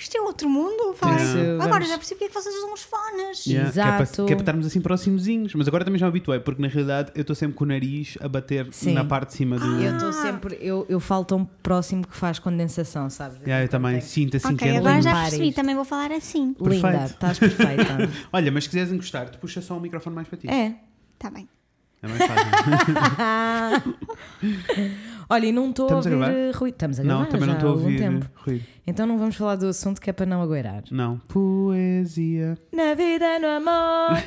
Isto é outro mundo, vai. Isso, Agora já percebi porque é que vocês usam os fones. Yeah, Que, é para, Exato. que é para estarmos assim próximozinhos. Mas agora também já me habituei, porque na realidade eu estou sempre com o nariz a bater Sim. na parte de cima do. Ah. Eu estou sempre, eu, eu falo tão próximo que faz condensação, sabes? Yeah, eu também Tem- sinto assim que Ok, é agora já limpar percebi, também vou falar assim. Linda, Perfeito. estás perfeita. Olha, mas se quiseres encostar, tu puxa só o microfone mais para ti. é. Tá bem. É mais fácil. Olha, e não estou a a ouvir eh, ruído. Estamos a gravar não, também já não estou a há algum ouvir tempo. ruído. Então não vamos falar do assunto que é para não agueirar. Não. Poesia. Na vida, no amor.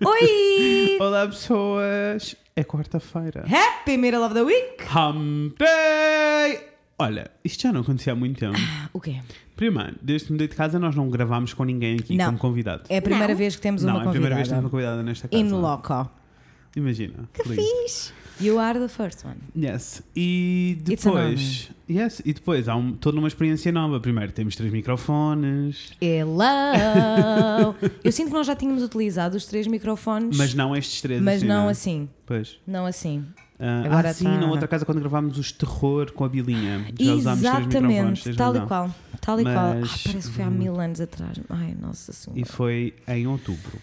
Oi! Olá, pessoas. É quarta-feira. Happy Middle of the Week! Hump Day! Olha, isto já não acontecia há muito tempo. O quê? Primeiro, desde que mudei de casa, nós não gravámos com ninguém aqui Não. como convidado. É a primeira Não. vez que temos não, uma é a primeira vez que temos convidada. uma convidada nesta casa. In loco. Imagina. Que lindo. fixe. You are the first one. Yes. E depois. Yes. E depois há um, toda uma experiência nova. Primeiro temos três microfones, Hello! Eu sinto que nós já tínhamos utilizado os três microfones, mas não estes três. mas assim, não é? assim. Pois. Não assim. Ah, Agora ah, sim, tá- na outra casa quando gravámos os terror com a bilinha. Já usámos três microfones. Exatamente, tal e qual. Tal e qual. Ah, Mas- parece que foi há mil anos atrás. Ai, nossa E senhora. foi em outubro.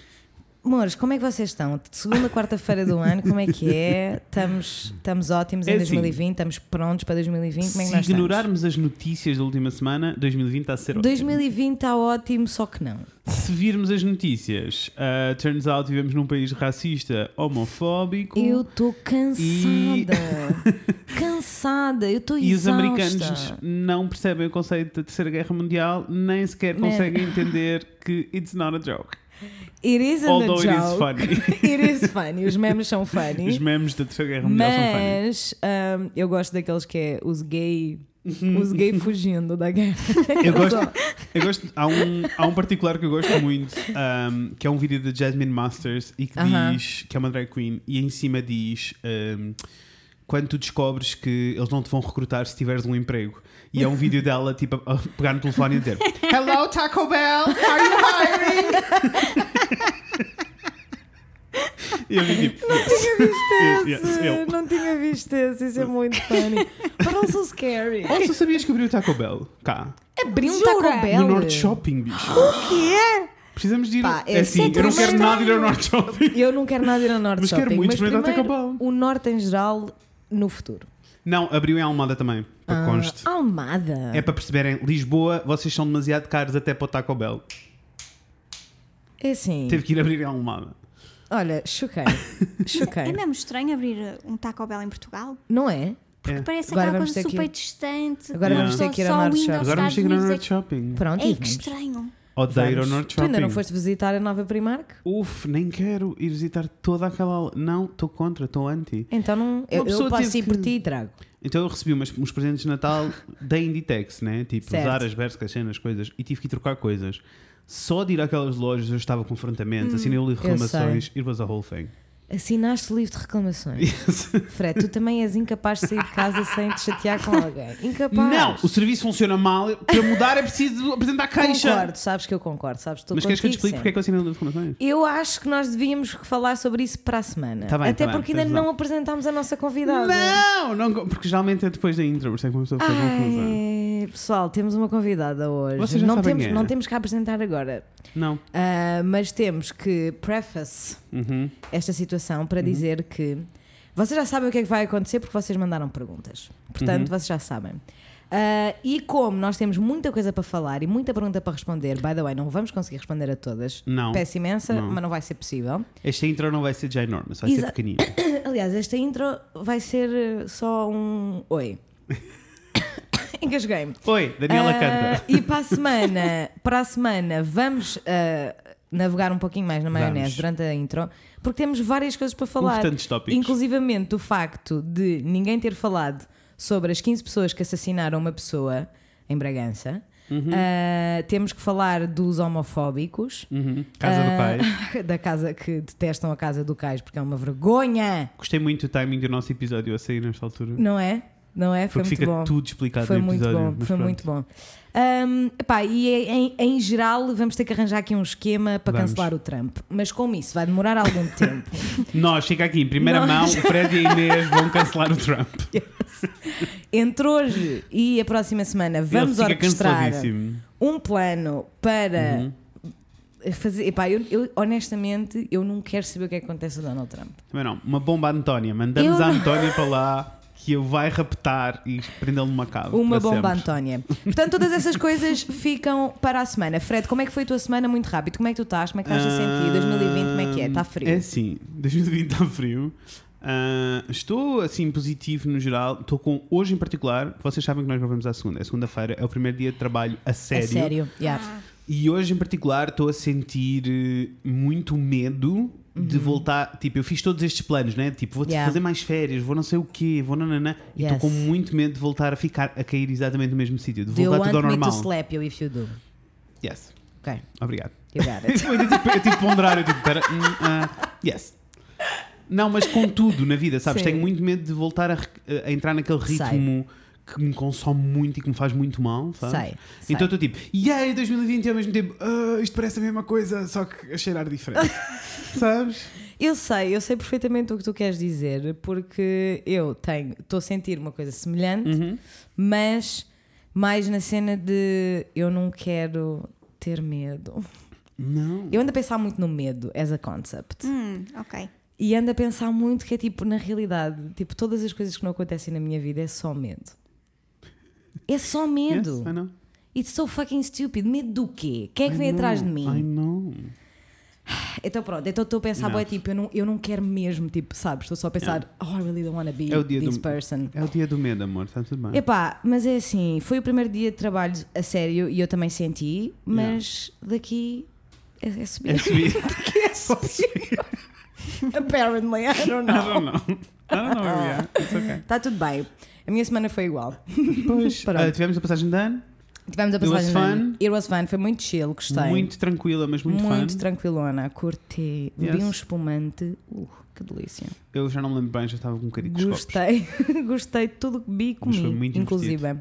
Amores, como é que vocês estão? Segunda, quarta-feira do ano, como é que é? Estamos, estamos ótimos em É assim, 2020, estamos prontos para 2020. Como é que Se nós ignorarmos as notícias da última semana, 2020 está a ser estamos? ótimo. 2020 está ótimo, só que não. Se virmos as notícias, ah, turns out vivemos num país racista, homofóbico. Eu estou cansada. cansada, eu estou E os exausta. americanos não percebem o conceito da Terceira Guerra Mundial, nem sequer Man. conseguem entender que it's not a joke. It isn't Although a it is joke. funny. It is funny. Os memes são funny. Os memes da Terceira Guerra Mundial são funny. Mas um, eu gosto daqueles que é os gay. Os gay fugindo da guerra. Eu gosto, eu gosto há, um, há um particular que eu gosto muito, um, que é um vídeo da Jasmine Masters e que Aham. diz que é uma drag queen e em cima diz um, quando tu descobres que eles não te vão recrutar se tiveres um emprego. E é um vídeo dela tipo a pegar no telefone e dizer Hello Taco Bell, are you hiring? e eu vi tipo, yes, Esse, yes, eu. Não tinha visto esse, isso é muito funny. But also scary. Also, sabias que abriu o Taco Bell? Cá. Abriu um? Taco Bell. No Norte Shopping, bicho. O quê? Precisamos de ir. Pá, é é assim, eu não quero nada ir ao Norte Shopping. Eu não quero nada ir ao Norte Mas quero Shopping. muito mas experimentar Taco Bell. o Norte em geral, no futuro. Não, abriu em Almada também, para Ah, conste. Almada. É para perceberem, Lisboa, vocês são demasiado caros até para o Taco Bell. É assim. Teve que ir abrir em Almada. Olha, choquei. É choquei. mesmo estranho abrir um Taco Bell em Portugal? Não é? É. Parece Agora aquela vamos coisa ter que super ir- distante. Agora vamos ter que ir Norte indo Shopping. Agora vamos Estados chegar no Unidos é Shopping. Pronto, É que estranho. Odeio Vamos. Norte Tu Shopping. ainda não foste visitar a nova Primark? Uf, nem quero ir visitar toda aquela. Não, estou contra, estou anti. Então não, eu, eu passo ir por que- ti e trago. Então eu recebi umas, uns presentes de Natal da Inditex, né? Tipo, Certo. usar as Bershka, cenas, coisas. E tive que ir trocar coisas. Só de ir àquelas lojas eu estava com confrontamentos, assinei o de eu reclamações. It was a whole thing. Assinaste o livro de reclamações. Fred, tu também és incapaz de sair de casa sem te chatear com alguém. Incapaz. Não, o serviço funciona mal. Para mudar é preciso apresentar queixa. Concordo, sabes que eu concordo. Sabes, Mas queres que eu te explique porque é que eu assinei o livro de reclamações? Eu acho que nós devíamos falar sobre isso para a semana. Tá bem, Até tá bem, porque ainda tens não apresentámos a nossa convidada. Não, não, porque geralmente é depois da intro, por isso é que uma pessoa pessoal, temos uma convidada hoje. Vocês já não, temos, é. não temos que apresentar agora. Não. Ah, mas temos que preface Uhum. esta situação para dizer que vocês já sabem o que é que vai acontecer porque vocês mandaram perguntas. Portanto, Uhum. vocês já sabem. Ah, e como nós temos muita coisa para falar e muita pergunta para responder, by the way, não vamos conseguir responder a todas. Não. Peço imensa, Não. mas não vai ser possível. Esta intro não vai ser já enorme, vai Exa- ser pequenina. Aliás, esta intro vai ser eh, só um oi. Engasguei-me. Oi, Daniela Ah, canta. E para a semana, para a semana vamos ah, navegar um pouquinho mais na maionese Vamos. durante a intro, porque temos várias coisas para falar. Inclusivamente o facto de ninguém ter falado sobre as 15 pessoas que assassinaram uma pessoa em Bragança. Uhum. Ah, temos que falar dos homofóbicos. Uhum. Casa do Ah, Pai. Da casa que detestam a casa do Cais porque é uma vergonha, Gostei muito do timing do nosso episódio a sair nesta altura. não é? Não é? Foi Porque muito fica bom. tudo explicado Foi no muito episódio. bom, mas foi pronto. muito bom. Epá, e em, em geral vamos ter que arranjar aqui um esquema para Vamos. cancelar o Trump. Mas como isso vai demorar algum tempo, Nós, fica aqui, em primeira Nós. mão, o Fred e a Inês vão cancelar o Trump. entre hoje e a próxima semana vamos orquestrar um plano para Uhum. fazer. Epá, eu, eu, honestamente eu não quero saber o que é que acontece a Donald Trump. Também não. Uma bomba à Antónia. Mandamos Eu- a Antónia para lá que ele vai raptar e prendê-lo numa cave. Uma bomba, sempre. Antónia. Portanto, todas essas coisas ficam para a semana. Fred, como é que foi a tua semana? Muito rápido. Como é que tu estás? Como é que estás a sentir? 2020, como é que é? Está frio? É assim, 2020 está frio. Ah, estou assim positivo no geral. Estou com hoje em particular. Vocês sabem que nós gravamos à segunda. É segunda-feira, é o primeiro dia de trabalho a sério. sério. yeah. Ah, E hoje em particular estou a sentir eh, muito medo de voltar. Tipo, eu fiz todos estes planos, né? Tipo, vou Uhum. Yeah. fazer mais férias, vou não sei o quê, vou nananã. E estou Yes. com muito medo de voltar a ficar a cair exatamente no mesmo sítio, de Do you voltar want tudo ao me to normal. slap you if you do? Yes. Ok, Obrigado. you got it. eu tipo, eu tipo ponderar, eu tipo, pera, hum, ah, yes. Não, mas com tudo na vida, sabes? Sim. Tenho muito medo de voltar a, a entrar naquele Sei. Que me consome muito e que me faz muito mal, sabes? Sei, sei. Então estou tipo, yay, 2020 e ao mesmo tempo, "Ah, isto parece a mesma coisa, só que a cheirar diferente. sabes? Eu sei, eu sei perfeitamente o que tu queres dizer, porque eu tenho, estou a sentir uma coisa semelhante, Uhum. mas mais na cena de eu não quero ter medo. Não. Eu ando a pensar muito no medo as a concept. hum, ok. E ando a pensar muito que é tipo, na realidade, tipo, todas as coisas que não acontecem na minha vida é só medo. É só medo. Yes, I know. It's so fucking stupid. Medo do quê? Quem é que I vem atrás de know, mim? I know. Então pronto, então estou a pensar, boé, tipo, eu não, eu não quero mesmo, tipo, sabes? Estou só a pensar, oh, I really don't want to be É this do- person. É o dia do medo, amor, está tudo bem. Epá, mas é assim, foi o primeiro dia de trabalho a sério e eu também senti, mas daqui é, é subir. É subir. daqui é subir. Apparently, I don't I know. don't know. I don't know are. It's okay. Está tudo bem. A minha semana foi igual. Pois, ah, tivemos a passagem de ano, Tivemos a It was passagem. de ano. fun. It was fun, foi muito chill, gostei. muito tranquila, mas muito, muito fun. tranquilona, curti. Bebi Yes. um espumante. Uh, que delícia. Eu já não me lembro bem, já estava com um bocadinho de. Gostei, gostei de tudo que vi e Mas foi comi, muito inclusive.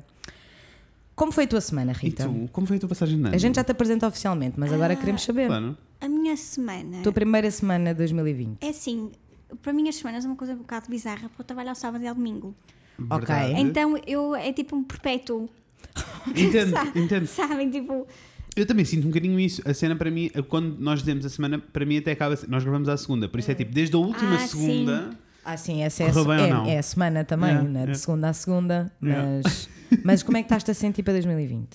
Como foi a tua semana, E Rita? tu, como foi a tua passagem de ano? A gente já te apresenta oficialmente, mas agora Ah, queremos saber. Claro. A minha semana. Tua primeira semana de 2020. É assim, para mim as semanas é uma coisa um bocado bizarra, porque eu trabalho ao sábado e ao domingo. Ok. Verdade. Então eu é tipo um perpétuo. Entendo, Sabe- entendo. Sabem, tipo. Eu também sinto um bocadinho isso. A cena para mim, quando nós dizemos a semana, para mim até acaba. Nós gravamos à segunda, por isso é tipo, desde a última Ah, sim. segunda. Ah, sim, essa é, Correu bem ou não? é, é a semana também, Yeah, né? de yeah. segunda a segunda. Yeah. Mas, mas como é que estás-te a sentir para 2020?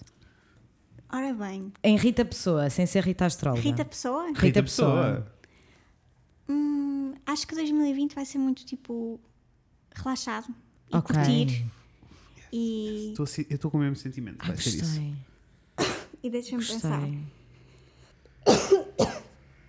Ora bem, Em Rita Pessoa, sem ser Rita Astróloga. Rita Pessoa, Rita Rita Pessoa. Pessoa. hum, acho que 2020 vai ser muito tipo relaxado e Ok. curtir. E, Estou a Eu estou com o mesmo sentimento. Ah, Vai ser isso. e deixa-me pensar.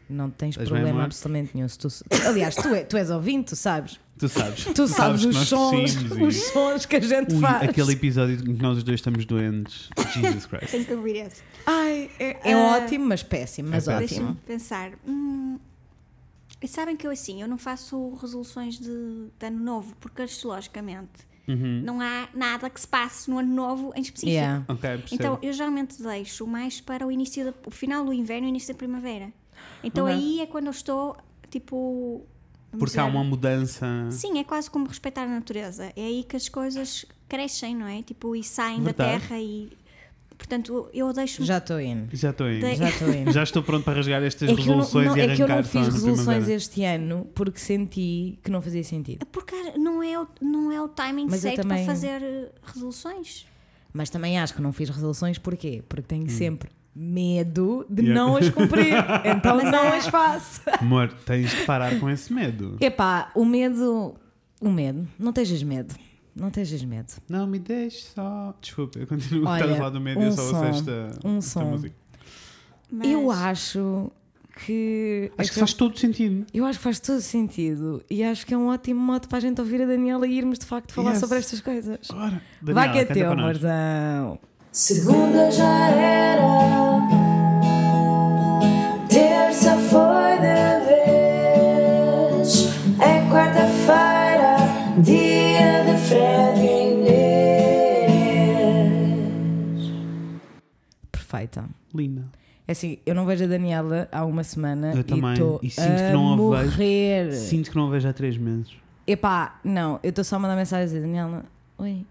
Não tens bem, problema absolutamente nenhum. Se tu, aliás, tu, é, tu és ouvinte, tu sabes. Tu sabes. Tu sabes, que os sons, e- os sons que a gente Ui, faz. aquele episódio em que nós os dois estamos doentes. Jesus Christ. Tenho que ouvir esse. Ai, é, é Ah, ótimo, mas péssimo, mas é ótimo. Deixa-me pensar. Hum, sabem que eu assim, eu não faço resoluções de, de ano novo, porque astrologicamente Uhum. não há nada que se passe no ano novo em específico. Yeah. Ok, percebo. Então eu geralmente deixo mais para o início da, o final do inverno e o início da primavera. Então aí é quando eu estou tipo. Porque há uma mudança. Sim, é quase como respeitar a natureza. É aí que as coisas crescem, não é? Tipo, e saem da Verdade. terra e. Portanto, eu deixo. Já estou indo. Já estou indo. Dei- Já. Já estou pronto para rasgar estas É eu não, resoluções não- e é que eu não arrancar fiz resoluções este ano porque senti que não fazia sentido. Porque não é o, não é o timing Mas certo também- para fazer eh, resoluções. Mas também acho que não fiz resoluções porquê? Porque tenho sempre medo de Hum. Yeah. não as cumprir. Então Mas não há- as faço. Amor, tens de parar com esse medo. Epá, o medo. O medo. Não tejas medo. Não tejas medo. Não me deixes só. Desculpa, eu continuo a Olha, estar a falar do medo e um eu só ouço som, esta, um esta som. música. Mas Eu acho que. Acho que faz todo sentido. Eu acho que faz todo sentido e acho que é um ótimo modo para a gente ouvir a Daniela e irmos de facto falar Yes. sobre estas coisas. Ora, Vai Daniela, que é teu, amorzão. Segunda já era, perfeita. Linda. É assim, eu não vejo a Daniela há uma semana Eu e também. E sinto que não a vejo. morrer. Sinto que não a vejo há três meses. Epá, não, eu estou só a mandar mensagem a dizer, Daniela, oi,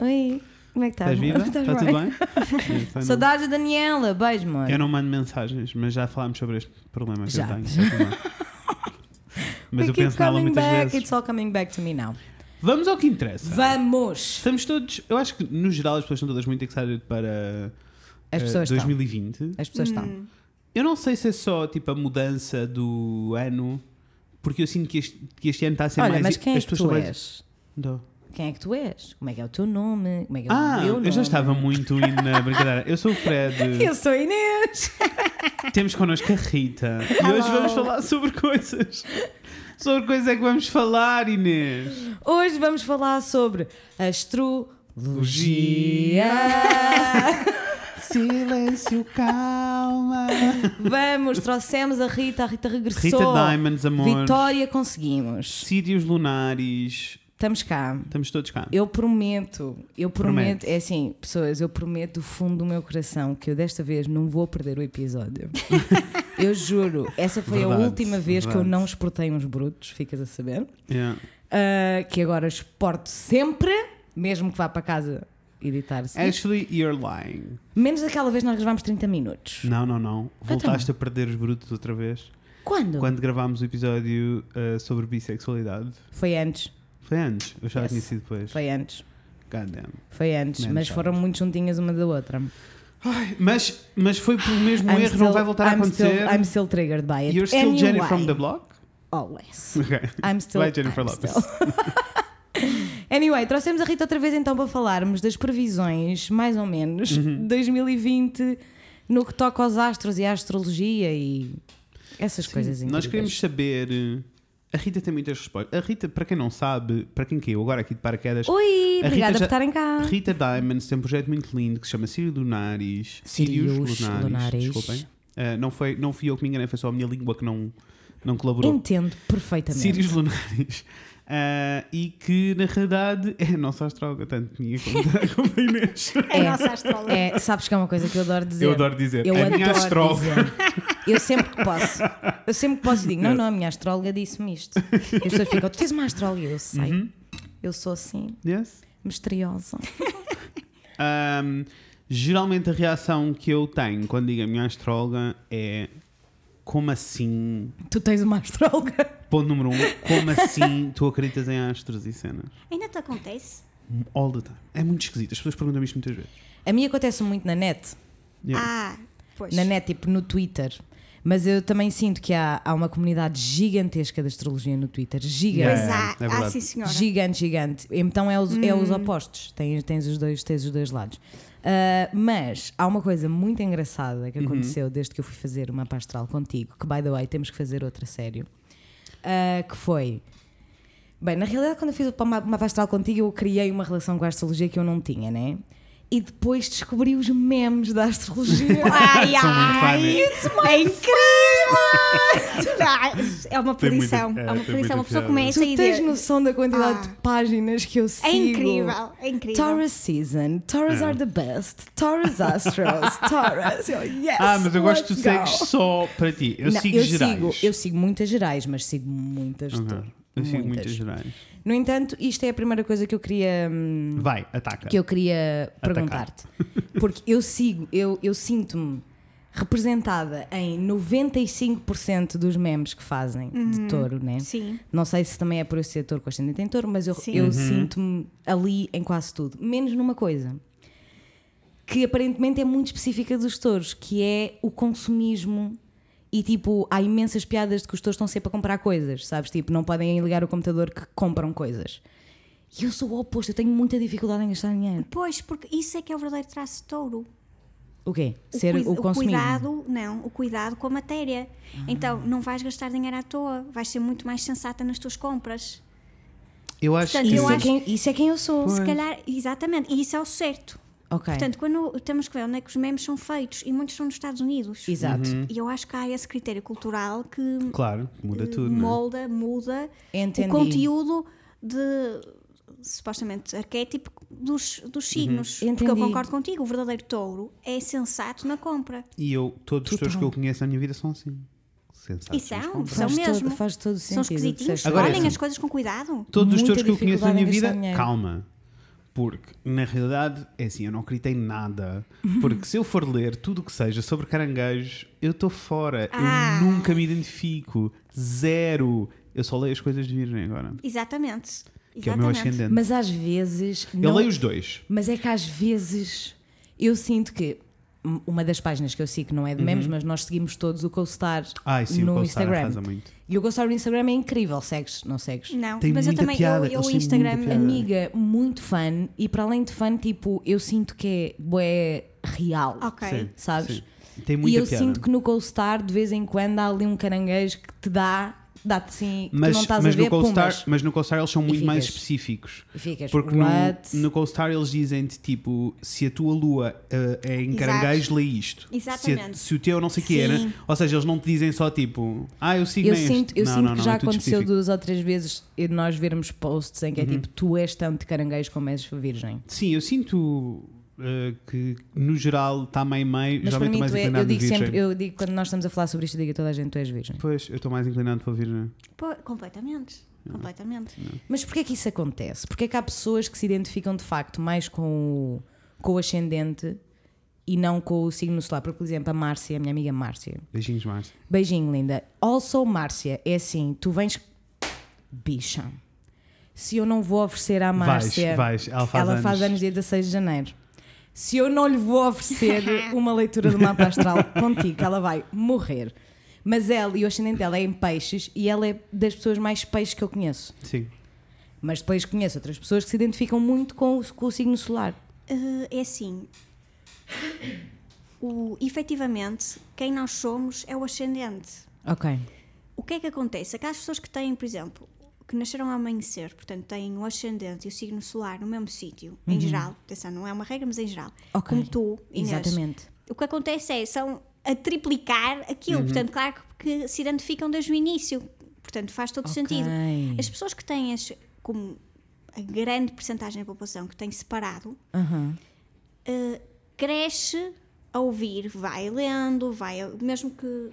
oi, como é que estás? Estás viva? Estás Está bem? tudo bem? Saudades da Daniela, beijo, mano. Eu não mando mensagens, mas já falámos sobre este problema que Já. eu tenho. Mas We eu penso nela muitas back, vezes. It's all coming back to me now. Vamos ao que interessa. Vamos! Estamos todos. Eu acho que no geral as pessoas estão todas muito excited para As eh, pessoas estão. 2020. As pessoas estão. Hum. Eu não sei se é só tipo a mudança do ano, porque eu sinto que este, que este ano está a ser Olha, mais. mas quem é as que pessoas tu estão mais- és? Não. Quem é que tu és? Como é que é o teu nome? Como é que é Ah, o meu nome? eu já estava muito indo na brincadeira. Eu sou o Fred. Eu sou a Inês! Temos connosco a Rita. E hoje vamos falar sobre coisas. Sobre coisas é que vamos falar, Inês. Hoje vamos falar sobre astrologia. Silêncio, calma. Vamos, trouxemos a Rita, a Rita regressou. Rita Diamonds, amor. Vitória, conseguimos. Sírios lunares. Estamos cá. Estamos todos cá. Eu prometo, eu prometo, Promete. é assim, pessoas, eu prometo do fundo do meu coração que eu desta vez não vou perder o episódio. eu juro, essa foi Verdade, a última vez que eu verdade. não exportei uns brutos, ficas a saber. Yeah. Ah, que agora exporto sempre, mesmo que vá para casa editar-se. Actually, you're lying. Menos daquela vez nós gravámos 30 minutos. Não, não, não. Voltaste a perder os brutos outra vez. Quando? Quando gravámos o episódio uh, sobre bissexualidade. Foi antes, Foi antes. Eu já Yes. tinha sido depois. foi antes, God damn. foi antes, Man mas foram muito juntinhas uma da outra. Mas, mas foi pelo mesmo I'm erro, still- não vai voltar a I'm acontecer. Still, I'm still triggered by it. You're still Anyway, Jenny from the block? Always. Ok. I'm still. Vai, Jennifer I'm Lopez. anyway, trouxemos a Rita outra vez então para falarmos das previsões, mais ou menos, Uhum. de 2020 no que toca aos astros e à astrologia e essas coisas Sim, incríveis. Nós queremos saber. uh, A Rita tem muitas respostas. A Rita, para quem não sabe, para quem caiu agora aqui de paraquedas, Oi, obrigada Rita por já- estarem cá. Rita Diamonds tem um projeto muito lindo que se chama Sírio Lunares. Sírios Lunares. Desculpem. Uh, não, foi, não fui eu que me enganei, foi só a minha língua que não, não colaborou. Entendo perfeitamente. Sírios Lunares. Uh, e que na realidade é a nossa astróloga, tanto minha como da, da Inês. É a nossa astróloga. É, sabes que é uma coisa que eu adoro dizer. Eu adoro dizer. Eu a minha adoro astróloga. dizer. Eu sempre que posso. Eu sempre que posso digo, não, não, a minha astróloga disse-me isto. E as pessoas ficam, tu tens uma astróloga? Eu sei. Uhum. Eu sou assim, Yes. misteriosa. Um, geralmente a reação que eu tenho quando digo a minha astróloga é como assim? Tu tens uma astróloga? Ponto número um, como assim tu acreditas em astros e cenas? Ainda te acontece? All the time. É muito esquisito. As pessoas perguntam-me isto muitas vezes. A mim acontece muito na net. Yeah. Ah, pois. Na net, tipo no Twitter. Mas eu também sinto que há, há uma comunidade gigantesca de astrologia no Twitter. Gigante. Pois Yeah, há, é verdade. sim senhora. Gigante, gigante. Então é os, é os opostos. Tens, tens, os dois, tens os dois lados. Ah, mas há uma coisa muito engraçada que aconteceu desde que eu fui fazer uma pastral contigo, que by the way temos que fazer outra sério. Ah, que foi. Bem, na realidade, quando eu fiz uma, uma pastral contigo, eu criei uma relação com a astrologia que eu não tinha, né? E depois descobri os memes da astrologia. Ai, ai, é incrível! É uma perdição. é, É, uma perdição. muita Uma pessoa piada. começa tu e tens diz. noção da quantidade Ah. de páginas que eu sigo? É incrível, é incrível. Taurus season, Taurus É. are the best, Taurus astros, Taurus. Eu, yes, ah, mas eu gosto que tu segues só para ti. Eu Não, sigo eu gerais. Sigo, eu sigo muitas gerais, mas sigo muitas de Ok. Sigo muitas Muitas. gerais. No entanto, isto é a primeira coisa que eu queria hum, Vai, ataca. que eu queria Atacar. perguntar-te. Porque eu sigo, eu, eu sinto-me representada em 95% dos memes que fazem de touro, né? Sim. Não sei se também é por eu ser touro com ascendente em touro, mas eu, Sim. eu Uhum. sinto-me ali em quase tudo. Menos numa coisa. Que aparentemente é muito específica dos touros, que é o consumismo. E tipo, há imensas piadas de que os touros estão sempre a comprar coisas, sabes? Tipo, não podem ligar o computador que compram coisas. E eu sou o oposto, eu tenho muita dificuldade em gastar dinheiro. Pois, porque isso é que é o verdadeiro traço de touro. O quê? O, Ser cuida- o consumismo. cuidado, não, o cuidado com a matéria. Então, não vais gastar dinheiro à toa, vais ser muito mais sensata nas tuas compras. Eu acho Portanto, que. Isso, eu é acho- quem, isso é quem eu sou. Se calhar, exatamente, e isso é o certo. Ok. Portanto, quando temos que ver onde é que os memes são feitos, e muitos são nos Estados Unidos. Exato. E eu acho que há esse critério cultural que Claro, muda tudo. não é? molda, muda Entendi. o conteúdo de supostamente arquétipo dos, dos signos. Uhum. Porque eu concordo contigo, o verdadeiro touro é sensato na compra. E eu, todos os touros que eu conheço na minha vida são assim. Sensatos E são, são Faz mesmo. todo- faz todo São sentido, esquisitinhos, disseste Agora é olhem assim. as coisas com cuidado. Todos os touros que eu conheço na minha vida, dinheiro. calma. Porque, na realidade, é assim, eu não acredito em nada. Porque se eu for ler tudo o que seja sobre caranguejos, eu estou fora. Ah. Eu nunca me identifico. Zero. Eu só leio as coisas de virgem agora. Exatamente. Que é o meu Exatamente. ascendente. Mas às vezes. Eu não- leio os dois. Mas é que às vezes eu sinto que uma das páginas que eu sigo, que não é de memes, mas nós seguimos todos o CoStar sim, no o CoStar Instagram. muito. E o CoStar no Instagram é incrível, segues? Não segues? Não, Tem mas eu também, piada, eu, eu Instagram. Amiga, muito fã, e para além de fã, tipo, eu sinto que é bué real. ok. Sim, Sabes? sim. Tem E muita eu piada. sinto que no CoStar, de vez em quando, há ali um caranguejo que te dá, dá-te assim, que mas, tu não estás mas a ver, no pumbas. mas no eles são E muito mais ficas- específicos. E ficas, Porque no, what? no CoStar eles dizem-te tipo, se a tua lua eh, é em Exato. caranguejo, lê isto. Exatamente. Se, se o teu não sei o que era. Sim. Ou seja, eles não te dizem só tipo, ah, eu sigo Eu neste. sinto, eu não, sinto não, que não, já é aconteceu específico. Uhum. duas ou três vezes nós vermos posts em que é tipo, tu és tanto caranguejo como és virgem. Sim, eu sinto eh, que no geral está meio meio. Mas para Geralmente mim, estou mais tu é, eu inclinado digo sempre, eu digo quando nós estamos a falar sobre isto, eu digo a toda a gente, tu és virgem. Pois, eu estou mais inclinado para virgem. Pô, completamente. Completamente. Mas porquê é que isso acontece? Porquê é que há pessoas que se identificam de facto mais com o, com o ascendente e não com o signo solar? Porque, por exemplo, a Márcia, a minha amiga Márcia, Beijinhos, Márcia. beijinho linda. Also, Márcia, é assim, tu vens. Bicha. Se eu não vou oferecer à Márcia. vais. Ela faz ela anos. faz anos dia 16 de janeiro. Se eu não lhe vou oferecer uma leitura do mapa astral contigo, ela vai morrer. Mas ela e o ascendente dela é em peixes e ela é das pessoas mais peixes que eu conheço. Sim. Mas depois conheço outras pessoas que se identificam muito com o, com o signo solar. Eh, é assim. O, efetivamente, quem nós somos é o ascendente. Ok. O que é que acontece? Aquelas pessoas que têm, por exemplo, que nasceram ao amanhecer, portanto têm o ascendente e o signo solar no mesmo sítio, em geral, atenção, não é uma regra, mas em geral, Uhum. Ok. como tu, Inês, Exatamente. o que acontece é, são a triplicar aquilo, portanto, claro que, que se identificam desde o início, portanto faz todo Ok. sentido. As pessoas que têm, as, como a grande percentagem da população que tem separado, Aham. eh, cresce a ouvir, vai lendo, vai, mesmo que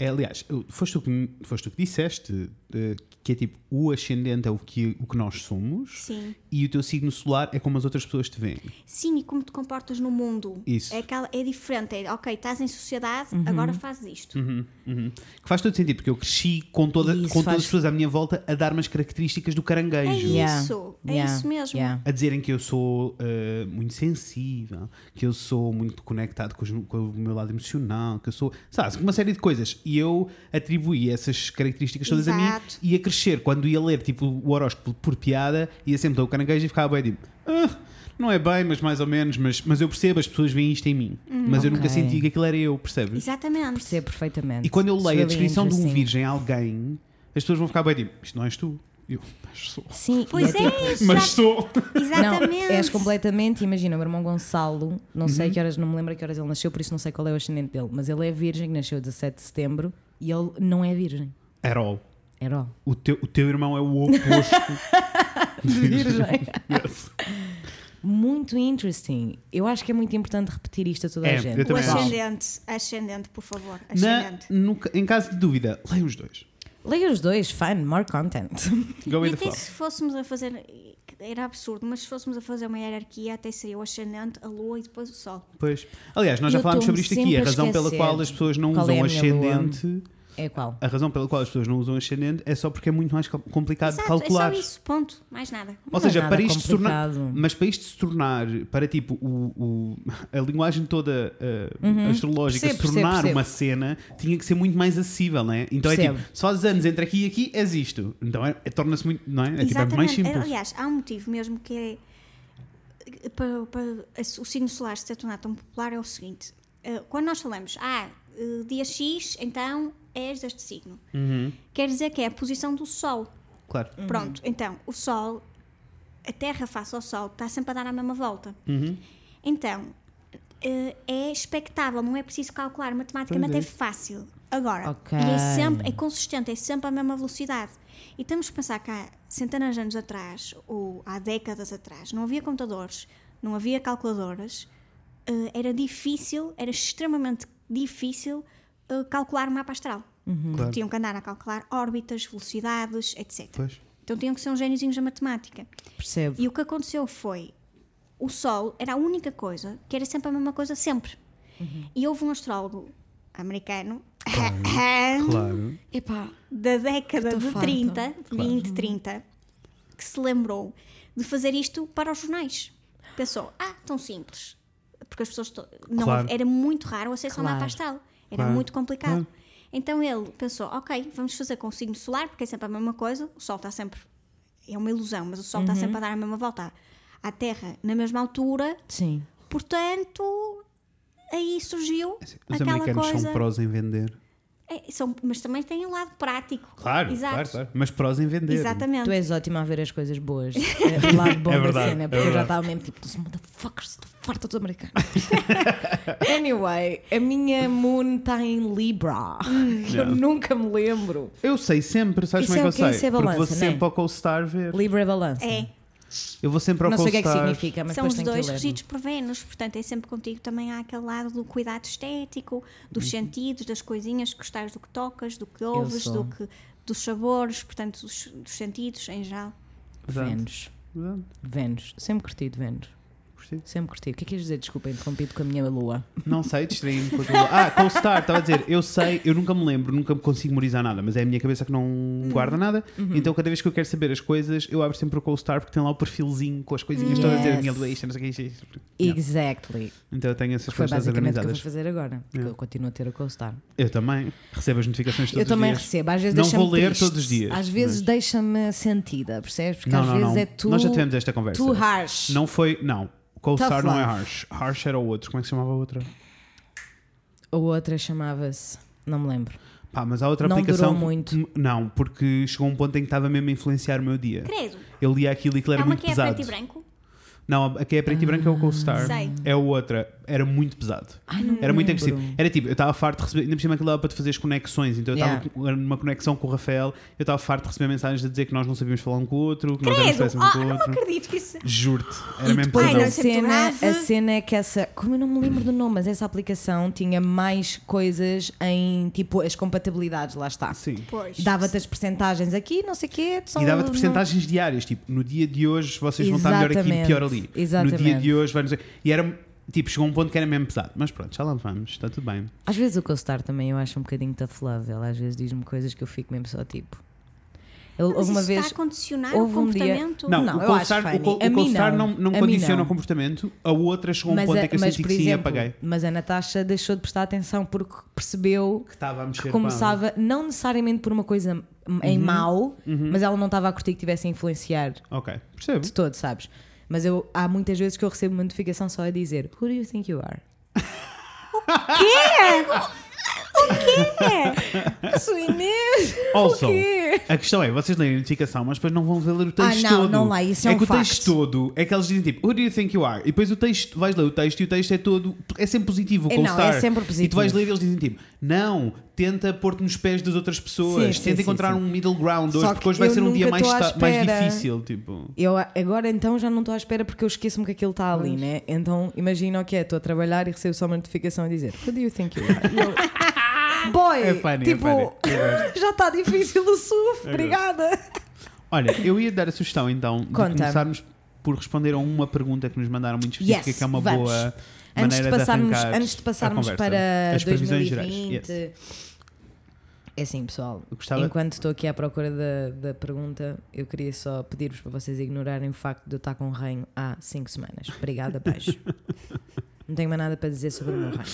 É, aliás, foste tu que, foste tu que disseste eh, que é tipo o ascendente é o que, o que nós somos sim. e o teu signo solar é como as outras pessoas te veem. Sim, e como te comportas no mundo. Isso. É, aquela, é diferente. É, ok, estás em sociedade, Uhum. agora fazes isto. Uhum. Que faz todo sentido, porque eu cresci com, toda, Isso com todas faz- as pessoas à minha volta a dar-me as características do É caranguejo. Yeah. isso, é Yeah. isso mesmo. Yeah. A dizerem que eu sou eh, muito sensível, que eu sou muito conectado com, os- com o meu lado emocional, que eu sou, sabes, uma série de coisas. E eu atribuí essas características todas a mim Exato. e a crescer. Quando ia ler tipo, o horóscopo por piada, ia sempre dar o caranguejo e ficava bem tipo, "Ah, não é bem, mas mais ou menos, mas, mas eu percebo, as pessoas veem isto em mim. Mas eu nunca senti que aquilo era eu, percebes? Exatamente. Percebo perfeitamente. E quando eu It's leio a really descrição de um virgem a alguém, as pessoas vão ficar bem tipo, isto não és tu. Eu, mas sou. Sim, Pois é, tipo- Mas sou. exatamente. Não, és completamente, imagina, o meu irmão Gonçalo, não Uhum. sei que horas, não me lembro a que horas ele nasceu, por isso não sei qual é o ascendente dele, mas ele é virgem, nasceu 17 de setembro e ele não é virgem. At all. Era all. O teu, o teu irmão é o oposto. De virgem. Yes. Muito interesting. Eu acho que é muito importante repetir isto a toda É, a gente. O ascendente, ascendente, por favor. Na, Ascendente. no, em caso de dúvida, leia os dois. Leia os dois, fun, more content. Go E with the até flow. se fôssemos a fazer, era absurdo, mas se fôssemos a fazer uma hierarquia, até seria o ascendente, a lua e depois o sol. Pois. Aliás, nós já Eu falámos sobre isto aqui. A razão pela qual as pessoas não qual é usam a minha lua. É qual? A razão pela qual as pessoas não usam ascendente é só porque é muito mais co- complicado de Exato, calcular. é só isso, ponto. Mais nada. Ou Não seja, é nada para isto se tornar. Mas para isto se tornar, para tipo, o, o- a linguagem toda uh, astrológica Uhum. Percebo, se tornar percebo, uma cena, tinha que ser muito mais acessível, não é? Então é Percebo. tipo, se fazes anos entre aqui e aqui, és isto. Então é, é- torna-se muito, não é? É, tipo, é mais simples. Aliás, há um motivo mesmo que é para, para o signo solar se ter tornado tão popular é o seguinte: eh, quando nós falamos, ah, eh, dia X, então és deste signo, Uhum, quer dizer que é a posição do Sol. claro. Pronto, então o Sol, a Terra face ao Sol, está sempre a dar a mesma volta. Uhum. Então, eh, é expectável, não é preciso calcular, matematicamente é é. fácil. Agora, Ok. e é sempre, é consistente, é sempre a mesma velocidade. E temos que pensar que há centenas de anos atrás, ou há décadas atrás, não havia computadores, não havia calculadoras, eh, era difícil, era extremamente difícil eh, calcular o mapa astral. Claro. Tinham que andar a calcular órbitas, velocidades, etc. Pois. Então tinham que ser uns gêniozinhos da matemática. Percebo. E o que aconteceu foi o Sol era a única coisa que era sempre a mesma coisa, sempre. E houve um astrólogo americano Claro. Epá, da década de farta. 30, 20, 30, que se lembrou de fazer isto para os jornais. Pensou, ah, tão simples. Porque as pessoas. Não, Claro. Era muito raro o acesso ao Claro. mapa astral. Era Claro. muito complicado. Claro. Então ele pensou, ok, vamos fazer com o signo solar, porque é sempre a mesma coisa. O Sol está sempre. É uma ilusão, mas o Sol Uhum. está sempre a dar a mesma volta à Terra na mesma altura. sim. Portanto, aí surgiu Os aquela americanos coisa. são prós em vender. É, são- mas também tem um lado prático. Claro, Exato. claro, claro. Mas prós em vender. Exatamente. Tu és ótima a ver as coisas boas. É, o lado bom É da verdade, cena, é porque eu já estava mesmo tipo, dos motherfuckers, estou farta dos americanos. anyway, a minha moon está em Libra. Eu nunca me lembro. Eu sei sempre, sabes Isso como é é que eu sei? Isso é Porque vou balança, é? sempre ao CoStar ver. Libra é balança. É, Eu vou sempre ao Não sei o que é que significa, mas são os dois regidos por Vênus, portanto é sempre contigo também há aquele lado do cuidado estético, dos Uhum. sentidos, das coisinhas, gostares do que tocas, do que ouves, do que, dos sabores, portanto dos, dos sentidos em geral. Vênus. Vênus. Sempre curtido Vênus. Sempre curtido. O que é que queres dizer? Desculpa, interrompido com a minha lua. Não sei, distraí-me com a tua... Ah, CoStar, estava a dizer, eu sei, eu nunca me lembro, nunca me consigo memorizar nada, mas é a minha cabeça que não Uhum. guarda nada. Uhum. Então cada vez que eu quero saber as coisas, eu abro sempre o CoStar porque tem lá o perfilzinho com as coisinhas todas a dizer a minha Yes. lua, isto, não sei o que, isto, isto. Exactly. Então eu tenho essas Foi coisas todas basicamente o que eu vou organizadas. fazer agora. Porque Yeah. eu continuo a ter a co-star. Eu também recebo as notificações todos Eu também os dias. recebo. Às vezes Não vou ler triste. todos os dias, Às vezes mas- deixa-me sentida, percebes? Porque Não, às não, vezes não. é tu. Nós já tivemos esta conversa. Too harsh. Não foi, não. CoStar Tough não é harsh. Harsh era o outro. Como é que se chamava a outra? A outra chamava-se. Não me lembro. Pá, mas há outra Não aplicação. durou muito. Não, porque chegou um ponto em que estava mesmo a influenciar o meu dia. Credo, Eu lia aquilo e aquilo era é uma muito que é pesado. preto e branco? Não, a que é preto e branco é o CoStar. Sei. É a outra. Era muito pesado. Ai, não Era muito lembro. agressivo. Era tipo, eu estava farto de receber. Ainda por cima aquilo dava para te fazer as conexões. Então eu estava Yeah. numa conexão com o Rafael. Eu estava farto de receber mensagens a dizer que nós não sabíamos falar um com o outro, que nós éramos Credo, péssimos um ah, com o não outro. acredito que isso. Juro-te. Era E mesmo depois pesado. a não, é cena, a cena é que essa. Como eu não me lembro do nome, mas essa aplicação tinha mais coisas em tipo as compatibilidades, lá está. Sim. Dava-te as percentagens aqui, não sei o quê. E dava-te não- percentagens diárias, tipo, no dia de hoje vocês vão estar melhor aqui e Exatamente, pior ali. Exatamente. No dia de hoje vai não sei. E era, tipo, chegou um ponto que era mesmo pesado. Mas pronto, já lá vamos, está tudo bem. Às vezes o CoStar também eu acho um bocadinho tough love. Ela às vezes diz-me coisas que eu fico mesmo só tipo. Eu, Mas isso vez. está a condicionar houve o um dia- comportamento? Não, Não, o eu acho CoStar, o, o não. não, não condiciona não. o comportamento, a outra chegou a um ponto a- em que eu senti por que sim apaguei. mas a Natasha deixou de prestar atenção porque percebeu Que estava a mexer que começava, não necessariamente por uma coisa em Uhum. mau, mas ela não estava a curtir que tivesse a influenciar Ok, percebo. de todo, sabes? Mas eu, há muitas vezes que eu recebo uma notificação só a dizer Who do you think you are? É. Sou Inês! Also, O quê? a questão é, vocês leem a notificação, mas depois não vão ver ler o texto Ah, não, todo. não leio, isso é é um que o texto todo, é que eles dizem tipo, Who do you think you are? E depois o texto, vais ler o texto e o texto é todo, é sempre positivo, o É, não, CoStar. é sempre E tu positivo. vais ler e eles dizem tipo, não, tenta pôr-te nos pés das outras pessoas, Sim, tenta sim, encontrar sim, um middle ground hoje, porque que hoje vai ser um dia mais, mais difícil, tipo... Eu agora então já não estou à espera porque eu esqueço-me que aquilo está ali, né? Então imagina o que é, estou a trabalhar e recebo só uma notificação a dizer Who do you think you are? Boy! É funny, é tipo, funny. Eu já está difícil o SUF, obrigada! Olha, eu ia dar a sugestão então de Conta. começarmos por responder a uma pergunta que nos mandaram muito específica, Yes, que é uma vamos. boa Antes de passarmos, arrancar antes de passarmos para as previsões 2020. gerais. Yes. É assim, pessoal. Enquanto estou aqui à procura da, da pergunta, eu queria só pedir-vos para vocês ignorarem o facto de eu estar com reino há 5 semanas. Obrigada, beijo. Não tenho mais nada para dizer sobre o meu reino.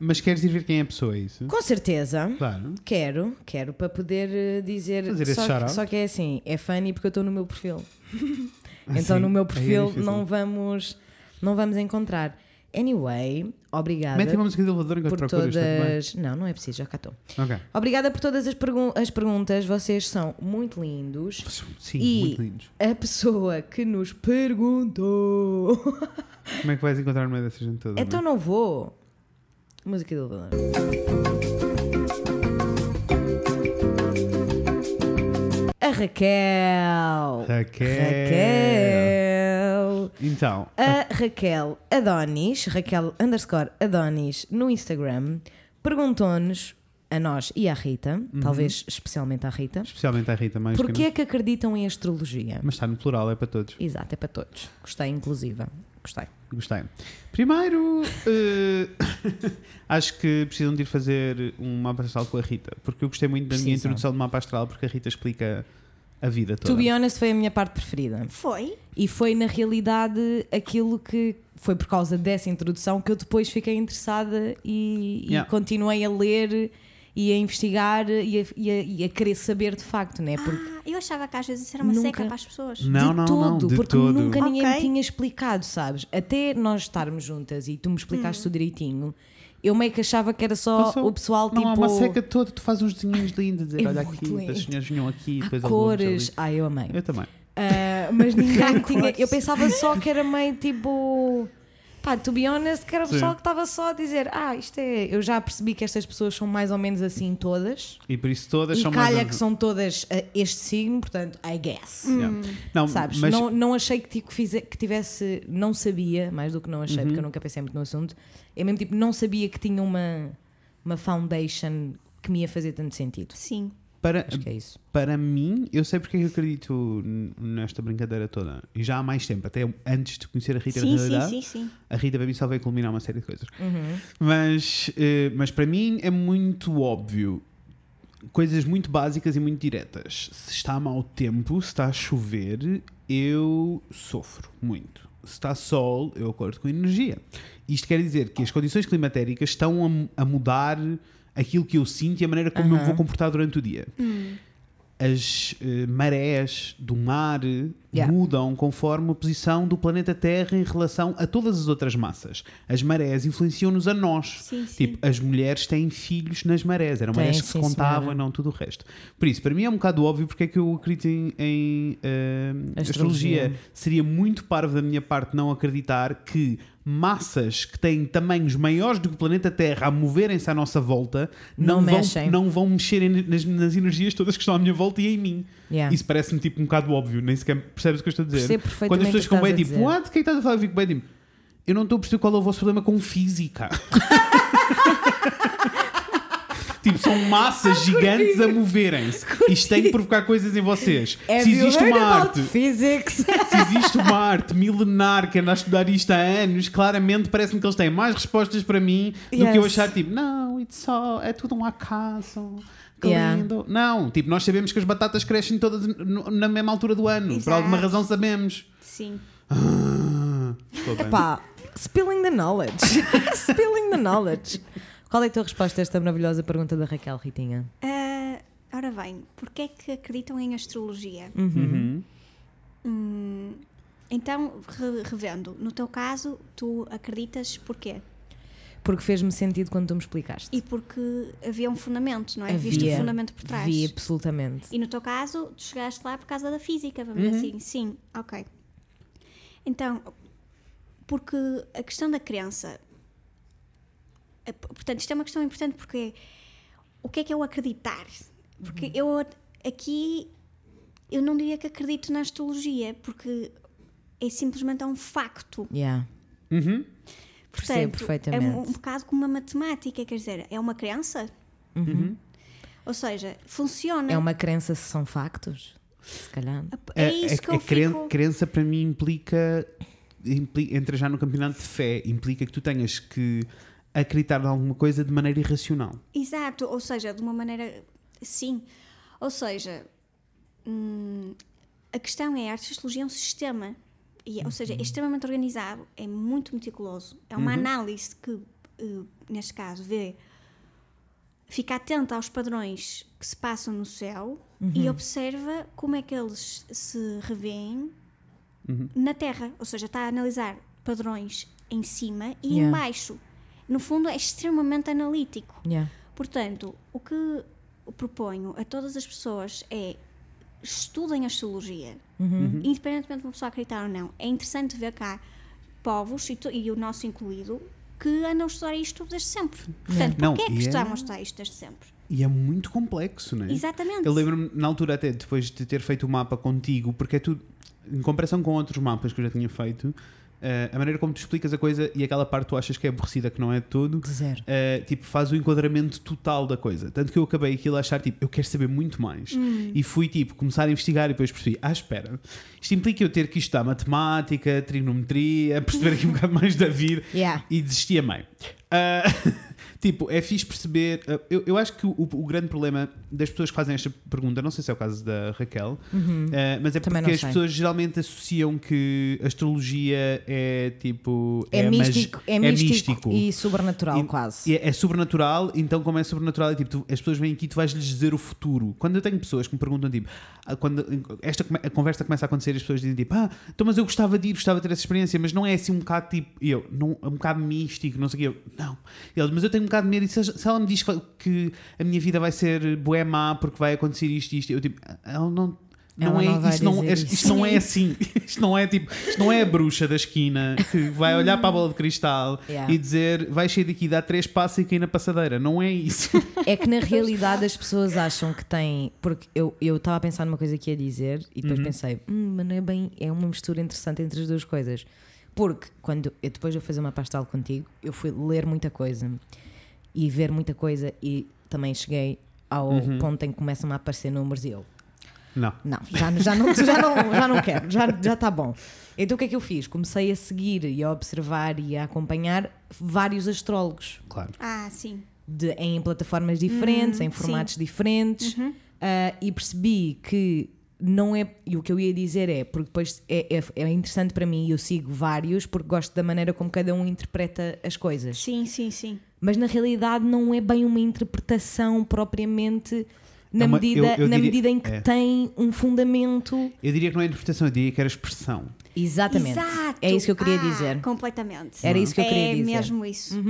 Mas queres ir ver quem é a pessoa, é isso? Com certeza. Claro. Quero, quero para poder eh, dizer. Fazer esse só, shout-out. que, só que é assim, é funny porque eu estou no meu perfil. Então sim, no meu é perfil difícil. não vamos não vamos encontrar. Anyway, obrigada Mete uma música de elevador enquanto por bem? todas. Não, não é preciso, já cá estou. Ok. Obrigada por todas as, pergun- as perguntas, vocês são muito lindos. Sim, E- muito lindos. A pessoa que nos perguntou. Como é que vais encontrar no meio dessa gente toda? então não não vou. Música do elevador. A Raquel. Raquel. Raquel. Então, A Raquel Adonis, Raquel underscore Adonis no Instagram, perguntou-nos, a nós e à Rita, talvez especialmente à Rita, especialmente a Rita, mais que porquê não. é que acreditam em astrologia? Mas está no plural, é para todos. Exato, é para todos. Gostei, inclusiva. Gostei. Gostei. Primeiro, eh, acho que precisam de ir fazer um mapa astral com a Rita, porque eu gostei muito da minha introdução do mapa astral, porque a Rita explica a vida toda. To be honest, foi a minha parte preferida. Foi? E foi, na realidade, aquilo que foi por causa dessa introdução que eu depois fiquei interessada e, e Yeah. continuei a ler e a investigar e a, e a- e a querer saber de facto, né? Porque Ah, eu achava que às vezes isso era uma Nunca- seca para as pessoas. Não, de não, todo, não, de porque todo. nunca ninguém me Ok. tinha explicado, sabes? Até nós estarmos juntas e tu me explicaste tudo direitinho, eu meio que achava que era só Passou. o pessoal Não tipo. há uma seca toda, tu fazes uns desenhinhos lindos, dizer, É olha aqui, lindo. as senhoras vinham aqui, há depois cores. Ai, eu amei. Eu também. Ah, mas ninguém tinha. Eu pensava só que era meio tipo. Pá, to be honest, que era o pessoal que estava só a dizer: Ah, isto é. Eu já percebi que estas pessoas são mais ou menos assim todas. E por isso todas e são calha mais... que são todas este signo, portanto, I guess. Yeah. Não, Sabes? mas Não, não achei que, tipo, fize- que tivesse. Não sabia, mais do que não achei, Uhum. porque eu nunca pensei muito no assunto. É mesmo tipo, não sabia que tinha uma, uma foundation que me ia fazer tanto sentido. Sim. Para, Acho que é isso. para mim, eu sei porque é que eu acredito nesta brincadeira toda. E já há mais tempo, até antes de conhecer a Rita Sim, na sim, realidade. sim, sim. A Rita para mim só veio culminar uma série de coisas. Uhum. Mas, eh, mas para mim é muito óbvio. Coisas muito básicas e muito diretas. Se está mau tempo, se está a chover, eu sofro muito. Se está sol, eu acordo com energia. Isto quer dizer que as condições climatéricas estão a, a mudar aquilo que eu sinto e a maneira como eu me vou comportar durante o dia. As eh, marés do mar Yeah. mudam conforme a posição do planeta Terra em relação a todas as outras massas. As marés influenciam-nos a nós. Sim, sim. Tipo, as mulheres têm filhos nas marés, eram marés que se sim, contavam e não tudo o resto. Por isso, para mim é um bocado óbvio porque é que eu acredito em, em, eh, Astrologia. astrologia. Seria muito parvo da minha parte não acreditar que massas que têm tamanhos maiores do que o planeta Terra a moverem-se à nossa volta Não não, vão, não vão mexer nas, nas energias todas que estão à minha volta e em mim. Yeah. Isso parece-me tipo um bocado óbvio, nem sequer percebes o que eu estou a dizer. Quando as pessoas ficam bem tipo, what? O que é que estás a falar? Eu fico bem tipo, eu não estou a perceber qual é o vosso problema com física. tipo, são massas gigantes a moverem-se. Isto tem que provocar coisas em vocês. Have Se existe uma arte, physics? se existe uma arte milenar que anda a estudar isto há anos, claramente parece-me que eles têm mais respostas para mim do que eu Yes. achar tipo, não, it's é tudo um acaso. Que Yeah. lindo. Não, tipo, nós sabemos que as batatas crescem todas no- na mesma altura do ano. Por Exato. alguma razão sabemos. Sim. Ah, desculpem. Pá, spilling the knowledge. spilling the knowledge. Qual é a tua resposta a esta maravilhosa pergunta da Raquel Ritinha? Ah, ora bem, porquê é que acreditam em astrologia? Uhum. Hum, então, re- revendo, no teu caso, tu acreditas porquê? Porque fez-me sentido quando tu me explicaste. E porque havia um fundamento, não é? Viste o Havia. fundamento por trás. Vi absolutamente. E no teu caso, tu chegaste lá por causa da física, vamos Uhum. dizer assim. Sim, ok. Então, porque a questão da crença. é, Portanto, isto é uma questão importante porque o que é que é o acreditar? Porque Uhum. eu aqui eu não diria que acredito na astrologia, porque é simplesmente um facto. Yeah. Uhum. Percebo Portanto, perfeitamente. é um, um bocado como uma matemática, quer dizer, é uma crença. Ou seja, funciona. É uma crença se são factos? Se calhar. É A- isso a- que a eu cren- fico... crença para mim implica, impli- entra já no campeonato de fé, implica que tu tenhas que acreditar em alguma coisa de maneira irracional. Exato, ou seja, de uma maneira. Sim. Ou seja, hum, a questão é a arte de astrologia é um sistema. E, ou seja, é extremamente organizado, é muito meticuloso. É uma análise que, eh, neste caso, vê. Fica atenta aos padrões que se passam no céu e observa como é que eles se revêem na Terra. Ou seja, está a analisar padrões em cima e Yeah. em baixo. No fundo, é extremamente analítico. Yeah. Portanto, o que proponho a todas as pessoas é estudem astrologia, independentemente de uma pessoa acreditar ou não. É interessante ver cá povos, e, e o nosso incluído, que andam a estudar isto desde sempre. Portanto, Não, porquê é que e é- a estudar isto desde sempre? E é muito complexo, não é? Exatamente. Eu lembro-me, na altura, até depois de ter feito o mapa contigo, porque é tudo, em comparação com outros mapas que eu já tinha feito, eh, a maneira como tu explicas a coisa e aquela parte que tu achas que é aborrecida, que não é de todo, Zero. eh, tipo, faz o enquadramento total da coisa. Tanto que eu acabei aquilo a achar, tipo, eu quero saber muito mais. E fui, tipo, começar a investigar e depois percebi, ah, espera, isto implica eu ter que estudar matemática, trigonometria, perceber aqui um bocado mais da vida Yeah. e desisti a meio. Ah, tipo, é fixe perceber. ah, eu, eu acho que o, o grande problema das pessoas que fazem esta pergunta, não sei se é o caso da Raquel, ah, mas é Uhum. Também porque as sei. pessoas geralmente associam que a astrologia é tipo. É, magi- místico, é, místico, e sobrenatural, E- quase. é, é sobrenatural, então, como é sobrenatural, é tipo, tu- as pessoas vêm aqui e tu vais-lhes dizer o futuro. Quando eu tenho pessoas que me perguntam, tipo, ah, quando esta a conversa começa a acontecer, as pessoas dizem, tipo, ah, então, mas eu gostava de ir, gostava de ter essa experiência, mas não é assim um bocado tipo, eu, não, é um bocado místico, não sei o quê. Eu, não. Eles, mas eu tenho bocado de medo, e se, se ela me diz que- que a minha vida vai ser bué má porque vai acontecer isto e isto, eu, tipo, ela não. Não Ela é, não isto, não, dizer isto isso. não é assim. Isto não é tipo, isto não é a bruxa da esquina que vai olhar para a bola de cristal Yeah. e dizer vai sair daqui, dá três passos e cair na passadeira. Não é isso. É que na realidade as pessoas acham que têm. Porque eu eu estava a pensar numa coisa que ia dizer e depois pensei, hum, mas não é bem. É uma mistura interessante entre as duas coisas. Porque quando eu, depois de eu fazer uma pastel contigo, eu fui ler muita coisa e ver muita coisa e também cheguei ao ponto em que começam a aparecer números e eu. Não. Não, já, já, não, já, não, já não quero, já, já está bom. Então o que é que eu fiz? Comecei a seguir e a observar e a acompanhar vários astrólogos Claro. Ah, sim. de- em plataformas diferentes, Hum, em formatos diferentes, Uhum. ah, e percebi que não é. E o que eu ia dizer é, porque depois é, é, é interessante para mim e eu sigo vários, porque gosto da maneira como cada um interpreta as coisas. Sim, sim, sim. Mas na realidade não é bem uma interpretação propriamente. Na, É uma- medida, eu- eu na diria- medida em que é. tem um fundamento. Eu diria que não é interpretação, eu diria que era expressão. Exatamente. Exato. É isso que eu queria Ah, dizer. Completamente. Era isso que eu é queria dizer. mesmo isso.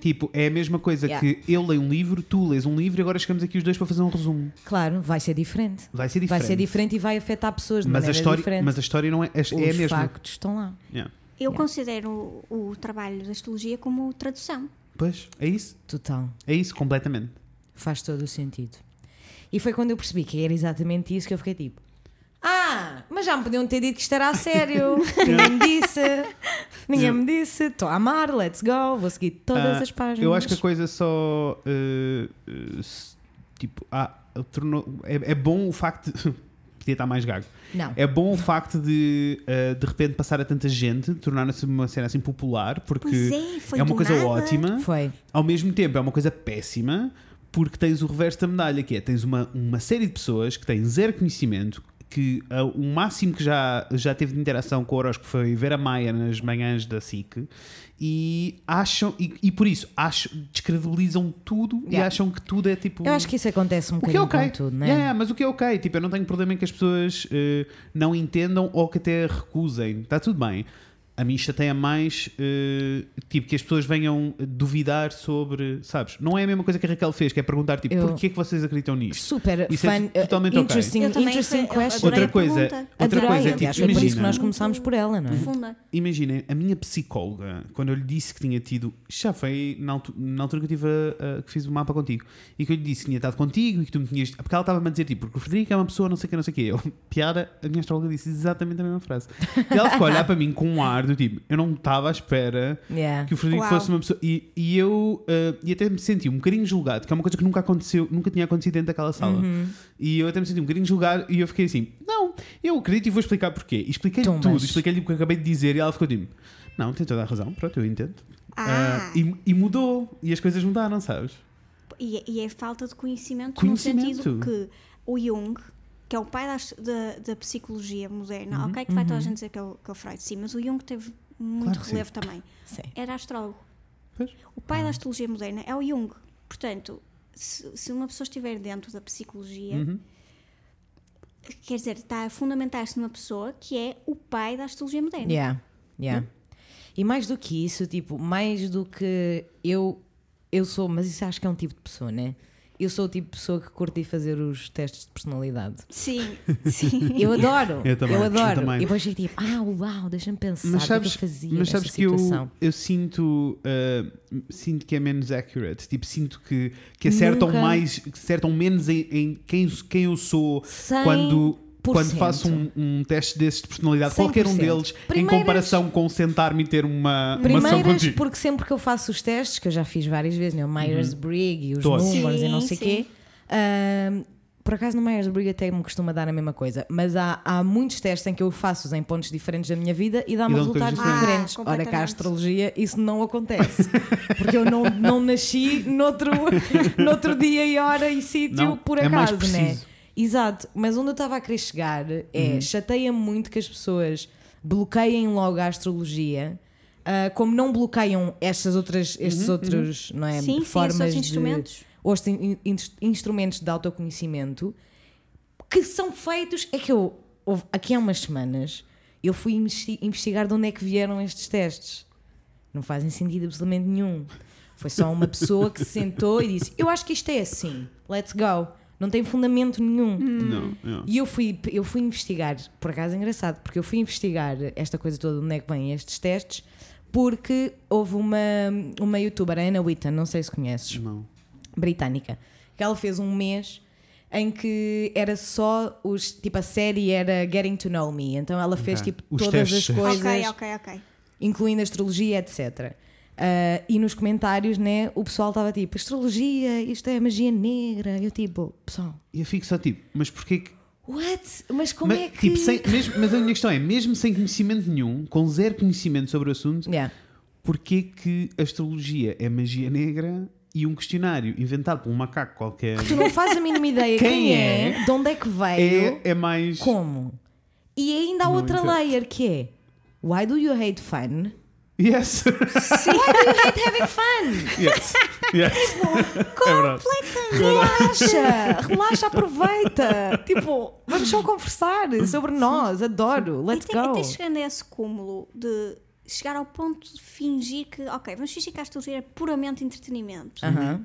Tipo, é a mesma coisa Yeah. que eu leio um livro, tu lês um livro e agora chegamos aqui os dois para fazer um resumo. Claro, vai ser diferente. Vai ser Vai diferente. ser diferente e vai afetar pessoas de Mas a, maneira história, diferente. mas a história não é, é, Os é a mesma. factos estão lá. Yeah. Eu Yeah. considero o, o trabalho da astrologia como tradução. Pois, é isso. Total. É isso, completamente. Faz todo o sentido. E foi quando eu percebi que era exatamente isso que eu fiquei tipo. Ah, mas já me podiam ter dito que isto era a sério. Ninguém me disse. Ninguém me disse. Estou a amar, let's go. Vou seguir todas Ah, as páginas. Eu acho que a coisa só. eh, eh, se- tipo, ah, tornou, é, é bom o facto de. Podia estar mais gago. Não. É bom o facto de eh, de repente passar a tanta gente, tornar-se uma cena assim popular, porque Pois é, foi é uma do coisa nada. ótima. Foi. Ao mesmo tempo, é uma coisa péssima, porque tens o reverso da medalha, que é tens uma, uma série de pessoas que têm zero conhecimento, que ah, o máximo que já, já teve de interação com o horóscopo foi ver a Maia nas manhãs da SIC e acham, e, e por isso acham, descredibilizam tudo e Yeah. acham que tudo é tipo. Eu acho que isso acontece um é bocadinho ok. com tudo, não é? Yeah, mas o que é ok, tipo, eu não tenho problema em que as pessoas eh, não entendam ou que até recusem. Está tudo bem. A mim chateia mais, eh, tipo, que as pessoas venham duvidar sobre, sabes? Não é a mesma coisa que a Raquel fez, que é perguntar, tipo, Eu- porquê é que vocês acreditam nisto? Super Isso é fun, totalmente ok. interesting, também interesting question. Outra coisa, outra Adorei, coisa é aliás, tipo, foi por isso que nós imagina, começámos por ela, não é? Profunda. imaginem, a minha psicóloga, quando eu lhe disse que tinha tido, já foi na altura, na altura que eu tive a- a- que fiz o mapa contigo, e que eu lhe disse que tinha estado contigo e que tu me tinhas. Porque ela estava-me a dizer, tipo, porque o Frederico é uma pessoa, não sei o que, não sei o que. Eu, piada, a minha astróloga disse exatamente a mesma frase. E ela ficou a olhar para mim com um ar do tipo, eu não estava à espera Yeah. que o Frederico Uau. fosse uma pessoa. E, e eu eh, e até me senti um bocadinho julgado, que é uma coisa que nunca aconteceu, nunca tinha acontecido dentro daquela sala. Uhum. E eu até me senti um bocadinho julgado e eu fiquei assim: não, eu acredito e vou explicar porquê. E expliquei Tumbas. tudo, expliquei-lhe o que eu acabei de dizer e ela ficou tipo: não, tem toda a razão, pronto, eu entendo. Ah, Ah, e, e mudou, e as coisas mudaram, sabes? e, e é falta de conhecimento, Conhecimento. no sentido que o Jung, que é o pai das- da, da psicologia moderna, Uhum. ok, que vai toda a gente dizer que é, o, que é o Freud, sim, mas o Jung teve muito Claro que sim. relevo também. Sim. Era astrólogo. Pois. O pai da astrologia moderna é o Jung. Portanto, se, se uma pessoa estiver dentro da psicologia, Uhum. quer dizer, está a fundamentar-se numa pessoa que é o pai da astrologia moderna. Yeah, yeah. E mais do que isso, tipo, mais do que eu, eu sou, mas isso acho que é um tipo de pessoa, né? Eu sou o tipo de pessoa que curte fazer os testes de personalidade. Sim, sim. Eu adoro. Eu também, eu adoro. também. E depois fico tipo, ah, uau, deixa-me pensar Mas o sabes, que eu fazia mas sabes que eu, situação. eu sinto, uh, sinto que é menos accurate. Tipo, sinto que, que acertam Nunca. mais, que acertam menos em, em quem, quem eu sou 100%. quando, quando faço um, um teste desses de personalidade, qualquer um 100%. deles, em Primeiras- comparação com sentar-me e ter uma, uma ação Primeiras, contigo. porque sempre que eu faço os testes, que eu já fiz várias vezes, né? o Myers-Briggs e os Todos. números e não Sim, sei o sim. quê. ahm, por acaso no Myers-Briggs até me costuma dar a mesma coisa, mas há, há muitos testes em que eu faço em pontos diferentes da minha vida e dá-me resultados diferentes. Ah, Ora, cá a astrologia isso não acontece, porque eu não, não nasci noutro, noutro dia e hora e sítio Não, por é mais acaso, né? Exato, mas onde eu estava a querer chegar é Uhum. chateia muito que as pessoas bloqueiem logo a astrologia. ah, como não bloqueiam estas outras, estes Uhum, outros não é, Sim, sim, formas outros de instrumentos. os in- in- instrumentos de autoconhecimento que são feitos. É que eu, houve- aqui há umas semanas, eu fui investi- investigar de onde é que vieram estes testes. Não fazem sentido absolutamente nenhum. Foi só uma pessoa que se sentou e disse: Eu acho que isto é assim, let's go. Não tem fundamento nenhum. Não, não. E eu fui, eu fui investigar, por acaso é engraçado, porque eu fui investigar esta coisa toda, de onde é que vêm estes testes, porque houve uma, uma youtuber, a Anna Witten, não sei se conheces, não. britânica, que ela fez um mês em que era só os. Tipo, a série era Getting to Know Me. Então ela fez Ok. tipo Os todas as testes. coisas, Ok, ok, ok. incluindo astrologia, etc. Ah, e nos comentários, né, o pessoal estava tipo: astrologia, isto é magia negra. Eu tipo, pessoal, E eu fico só tipo, mas porquê que. what? Mas como mas, é que. tipo, sem- mesmo- mas a minha questão é, mesmo sem conhecimento nenhum, com zero conhecimento sobre o assunto, Yeah. porquê que astrologia é magia negra e um questionário inventado por um macaco qualquer Tu não fazes a mínima ideia Quem quem, é? é, de onde é que veio, é, é mais. como. E ainda há outra layer que é: Why do you hate fun? Yes! hate having fun! yes! yes. é verdade. Relaxa, relaxa, aproveita. Tipo, vamos só conversar sobre nós, adoro, let's e, tem, e go. tens chegando a esse cúmulo de chegar ao ponto de fingir que, ok, vamos fingir que a astrologia é puramente entretenimento. Aham.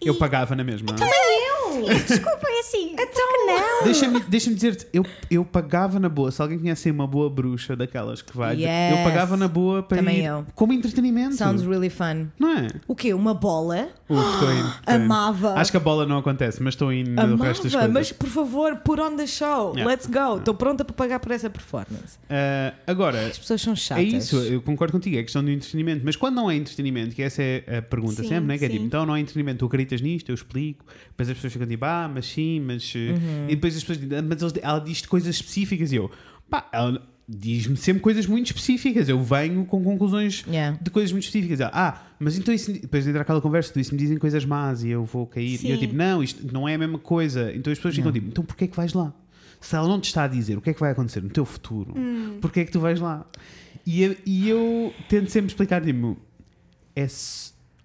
Eu pagava na mesma. Eu! Desculpa, é assim. Então não! Deixa-me deixa dizer-te, eu, eu pagava na boa. Se alguém conhece uma boa bruxa daquelas que vai, Yes. eu pagava na boa para Também ir eu. como entretenimento. Sounds really fun. Não é? O quê? Uma bola? Uf, estou indo. estou indo. Amava. Acho que a bola não acontece, mas estou indo no Amava, resto das coisas. mas por favor, put on the show. Yeah. Let's go. Estou pronta para pagar por essa performance. Ah, agora, As pessoas são é chatas. isso, eu concordo contigo, é questão do entretenimento. Mas quando não é entretenimento, que essa é a pergunta Sim, sempre, né? que é tipo, então não é entretenimento, tu acreditas nisto, eu explico. Depois as pessoas ficam tipo, ah, mas sim, mas. eh, Uhum. E depois as pessoas dizem, "Ah, mas ela diz coisas específicas e eu, pá, ela diz-me sempre coisas muito específicas. Eu venho com conclusões Yeah. de coisas muito específicas. Ela, Ah, mas então isso. Depois entra aquela conversa, tu isso me dizem coisas más e eu vou cair. E eu Sim. tipo, não, isto não é a mesma coisa. Então as pessoas ficam tipo, então porquê é que vais lá? Se ela não te está a dizer o que é que vai acontecer no teu futuro, porquê é que tu vais lá? E eu, e eu tento sempre explicar, tipo, é.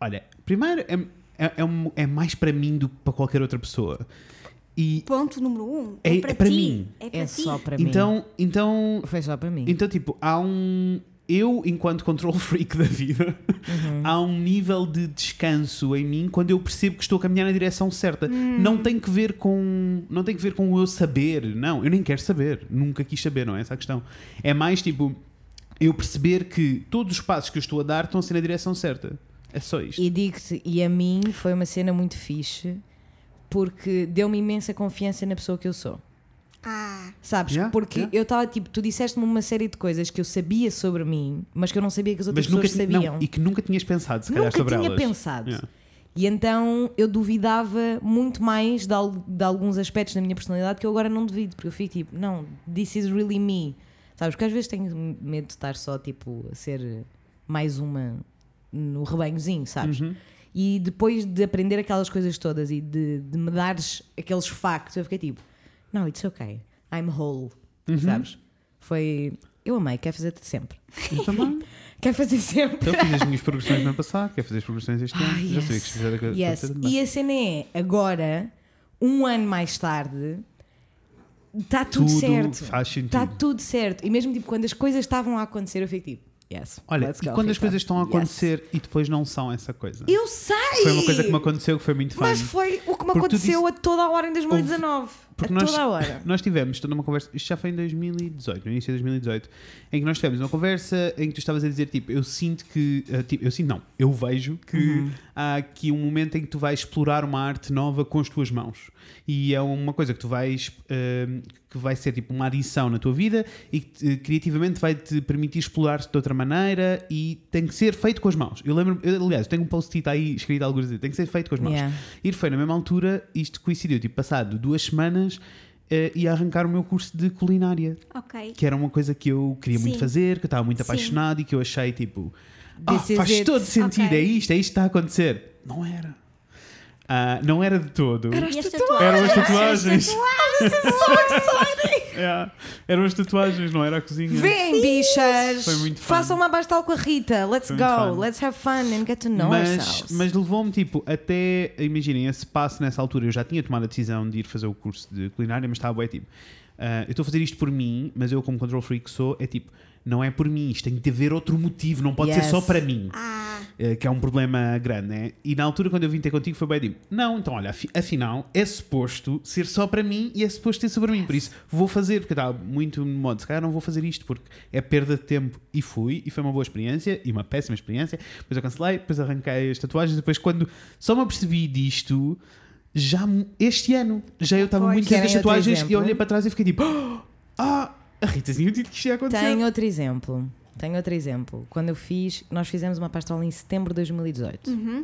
Olha, primeiro é, é, é, um- é mais para mim do que para qualquer outra pessoa. E Ponto número um. É- É, para, é para ti. mim. É para É ti. só para mim. então, então Foi só para mim. então, tipo, há um. Eu, enquanto control freak da vida, Uhum. há um nível de descanso em mim quando eu percebo que estou a caminhar na direção certa. Não tem que ver com. Não tem que ver com eu saber. Não, eu nem quero saber. Nunca quis saber, não é essa a questão. É mais tipo. Eu perceber que todos os passos que eu estou a dar estão a ser na direção certa. É só isto. E digo-te, e a mim foi uma cena muito fixe porque deu-me imensa confiança na pessoa que eu sou. Ah, Sabes? Yeah, porque yeah. eu estava tipo, tu disseste-me uma série de coisas que eu sabia sobre mim, mas que eu não sabia que as outras Mas nunca, pessoas sabiam. não, e que nunca tinhas pensado, se calhar, Nunca sobre tinha elas. pensado. Yeah. E então eu duvidava muito mais de, al- de alguns aspectos da minha personalidade que eu agora não duvido, porque eu fico tipo, não, this is really me. Sabes? Porque às vezes tenho medo de estar só tipo a ser mais uma no rebanhozinho, sabes? Uhum. E depois de aprender aquelas coisas todas e de, de me dares aqueles factos, eu fiquei tipo, não, it's okay, I'm whole, Uhum. sabes? Foi. Eu amei, quero fazer sempre. Eu também. Quero fazer sempre. Então fiz as minhas progressões no ano passado, quero fazer as progressões este ano. Ah, Já sabia que yes. era coisa Yes. E a cena é, agora, um ano mais tarde, está tudo, Tudo certo. Está tudo certo. E mesmo tipo, quando as coisas estavam a acontecer, eu fico tipo, Yes. Olha, e quando as coisas estão a Yes. acontecer e depois não são essa coisa? Eu sei! Foi uma coisa que me aconteceu que foi muito fã. Mas foi o que me aconteceu disse- a toda a hora em 2019. Porque a nós, toda a hora. nós tivemos toda uma conversa, isto já foi em 2018, no início de 2018, em que nós tivemos uma conversa em que tu estavas a dizer, tipo, eu sinto que, eh, tipo, eu sinto não, eu vejo que Uhum. há aqui um momento em que tu vais explorar uma arte nova com as tuas mãos. E é uma coisa que tu vais, eh, que vai ser tipo uma adição na tua vida e que criativamente vai te permitir explorar-te de outra maneira e tem que ser feito com as mãos. Eu lembro, eu, aliás, tenho um post-it aí escrito alguns dias, tem que ser feito com as mãos. Yeah. E foi na mesma altura, isto coincidiu, tipo, passado duas semanas, eh, ia arrancar o meu curso de culinária, Ok. que era uma coisa que eu queria muito Sim. fazer, que eu estava muito Sim. apaixonado e que eu achei tipo, is faz it." todo sentido, Ok. é isto, é isto que está a acontecer. Não era. Ah, não era de todo. Eram as tatuagens? tatuagens. As tatuagens. É, eram as tatuagens, não era a cozinha. Vem, bichas! Foi muito fun. Façam uma bastal com a Rita. Let's go. Let's have fun and get to know mas, ourselves. mas levou-me tipo até, imaginem, esse passo nessa altura. Eu já tinha tomado a decisão de ir fazer o curso de culinária, mas estava bem tipo, ah, eu estou a fazer isto por mim, mas eu, como control freak, sou, é tipo, não é por mim, isto tem que haver outro motivo, não pode Yes. ser só para mim. Ah, eh, que é um problema grande, né? E na altura, quando eu vim ter contigo, foi bem tipo: não, então olha, afi- afinal é suposto ser só para mim e é suposto ser sobre mim, por isso vou fazer, porque eu estava muito no modo, se calhar não vou fazer isto porque é perda de tempo. E fui, e foi uma boa experiência e uma péssima experiência. Depois eu cancelei, depois arranquei as tatuagens, depois quando só me apercebi disto. Já este ano, já eu estava muito Querem outro tatuagens e olhei para trás e fiquei tipo: ah, a Rita tinha dito que isto ia acontecer. Tenho outro exemplo. Tenho outro exemplo. Quando eu fiz, nós fizemos uma pastoral em setembro de 2018. uhum.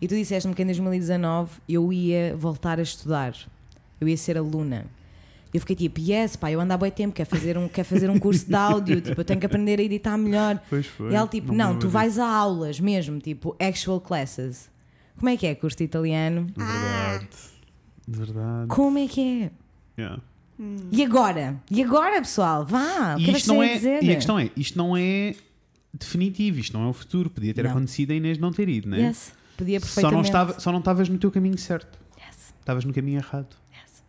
E tu disseste-me que em 2019 eu ia voltar a estudar. Eu ia ser aluna. Eu fiquei tipo, yes, pá, eu ando há bem tempo, quer fazer um, quer fazer um curso de áudio, tipo, eu tenho que aprender a editar melhor. Pois foi. E ela tipo, não, lembro tu vais a aulas mesmo, tipo, actual classes. Como é que é curso de italiano? Verdade. Verdade. Como é que é? Yeah. E agora? E agora, pessoal? Vá, o que E é isto não é, dizer? e a questão é, isto não é definitivo, isto não é o futuro. Podia ter Não. acontecido a Inês não ter ido, né? Yes, podia Só perfeitamente. não, estava, só não estavas no teu caminho certo. Yes, Estavas no caminho errado. yes.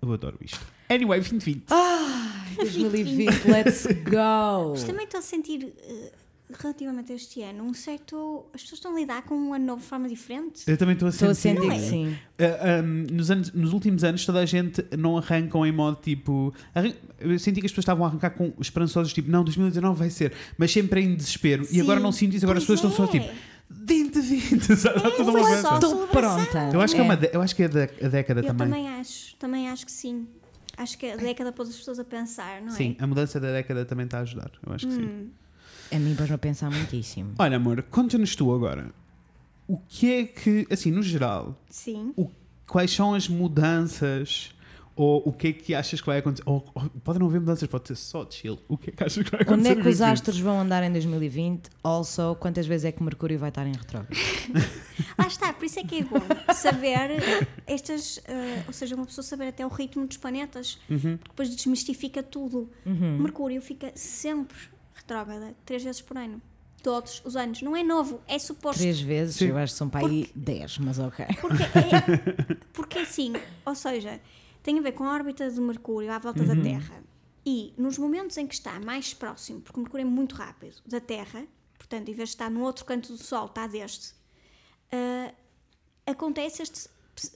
Eu adoro isto. Anyway, 2020. Ah, 2020, let's go! Mas também estou a sentir, eh, relativamente a este ano, um certo. As pessoas estão a lidar com um ano novo de forma diferente. Eu também estou a Estou a sentir. sentir é? sim. Ah, um, nos, anos- nos últimos anos, toda a gente não arrancam em modo tipo. arran- Eu senti que as pessoas estavam a arrancar com esperançosos, tipo, não, 2019 vai ser, mas sempre em desespero. e Sim, agora não sinto isso, agora as pois pessoas estão só é. tipo, 2020, está tudo foi uma. Estou pronta. Eu acho que é, É. uma, de- eu acho que é da, a década Eu também. também acho, também acho que sim. Acho que a década pôs as pessoas a pensar, não é? Sim, a mudança da década também está a ajudar. Eu acho que sim. A mim pôs-me a pensar muitíssimo. Olha, amor, conta-nos tu agora. O que é que, assim, no geral, Sim. o- quais são as mudanças ou o que é que achas que vai acontecer? Ou, ou pode não haver mudanças, pode ser só chill. O que é que achas que vai Onde acontecer? é que os 2020? astros vão andar em 2020? Also, quantas vezes é que Mercúrio vai estar em retrógrado? Lá está, por isso é que é bom saber estas, eh, ou seja, uma pessoa saber até o ritmo dos planetas, Uhum. porque depois desmistifica tudo. Uhum. Mercúrio fica sempre retrógrada, três vezes por ano. Todos os anos. Não é novo, é suposto. Três vezes, Sim. eu acho que são para aí 10, mas ok. Porque é, porque assim, ou seja, tem a ver com a órbita de Mercúrio à volta da Terra. E nos momentos em que está mais próximo, porque o Mercúrio é muito rápido, da Terra, portanto, em vez de estar no outro canto do Sol, está deste, ah, acontece este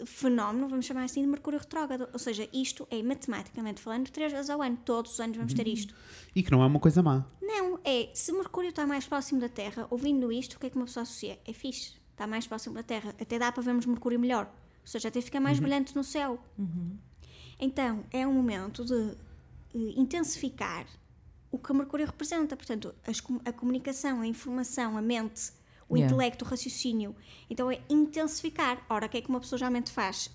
fenómeno, vamos chamar assim, de Mercúrio retrógrado. Ou seja, isto é matematicamente falando três vezes ao ano. Todos os anos vamos ter isto. E que não é uma coisa má. Não, é se Mercúrio está mais próximo da Terra, ouvindo isto, o que é que uma pessoa associa? É fixe, está mais próximo da Terra, até dá para vermos Mercúrio melhor, ou seja, até fica mais brilhante no céu. Então, é um momento de eh, intensificar o que Mercúrio representa, portanto, as a comunicação, a informação, a mente, o Yeah. intelecto, o raciocínio. Então, é intensificar. Ora, o que é que uma pessoa geralmente faz?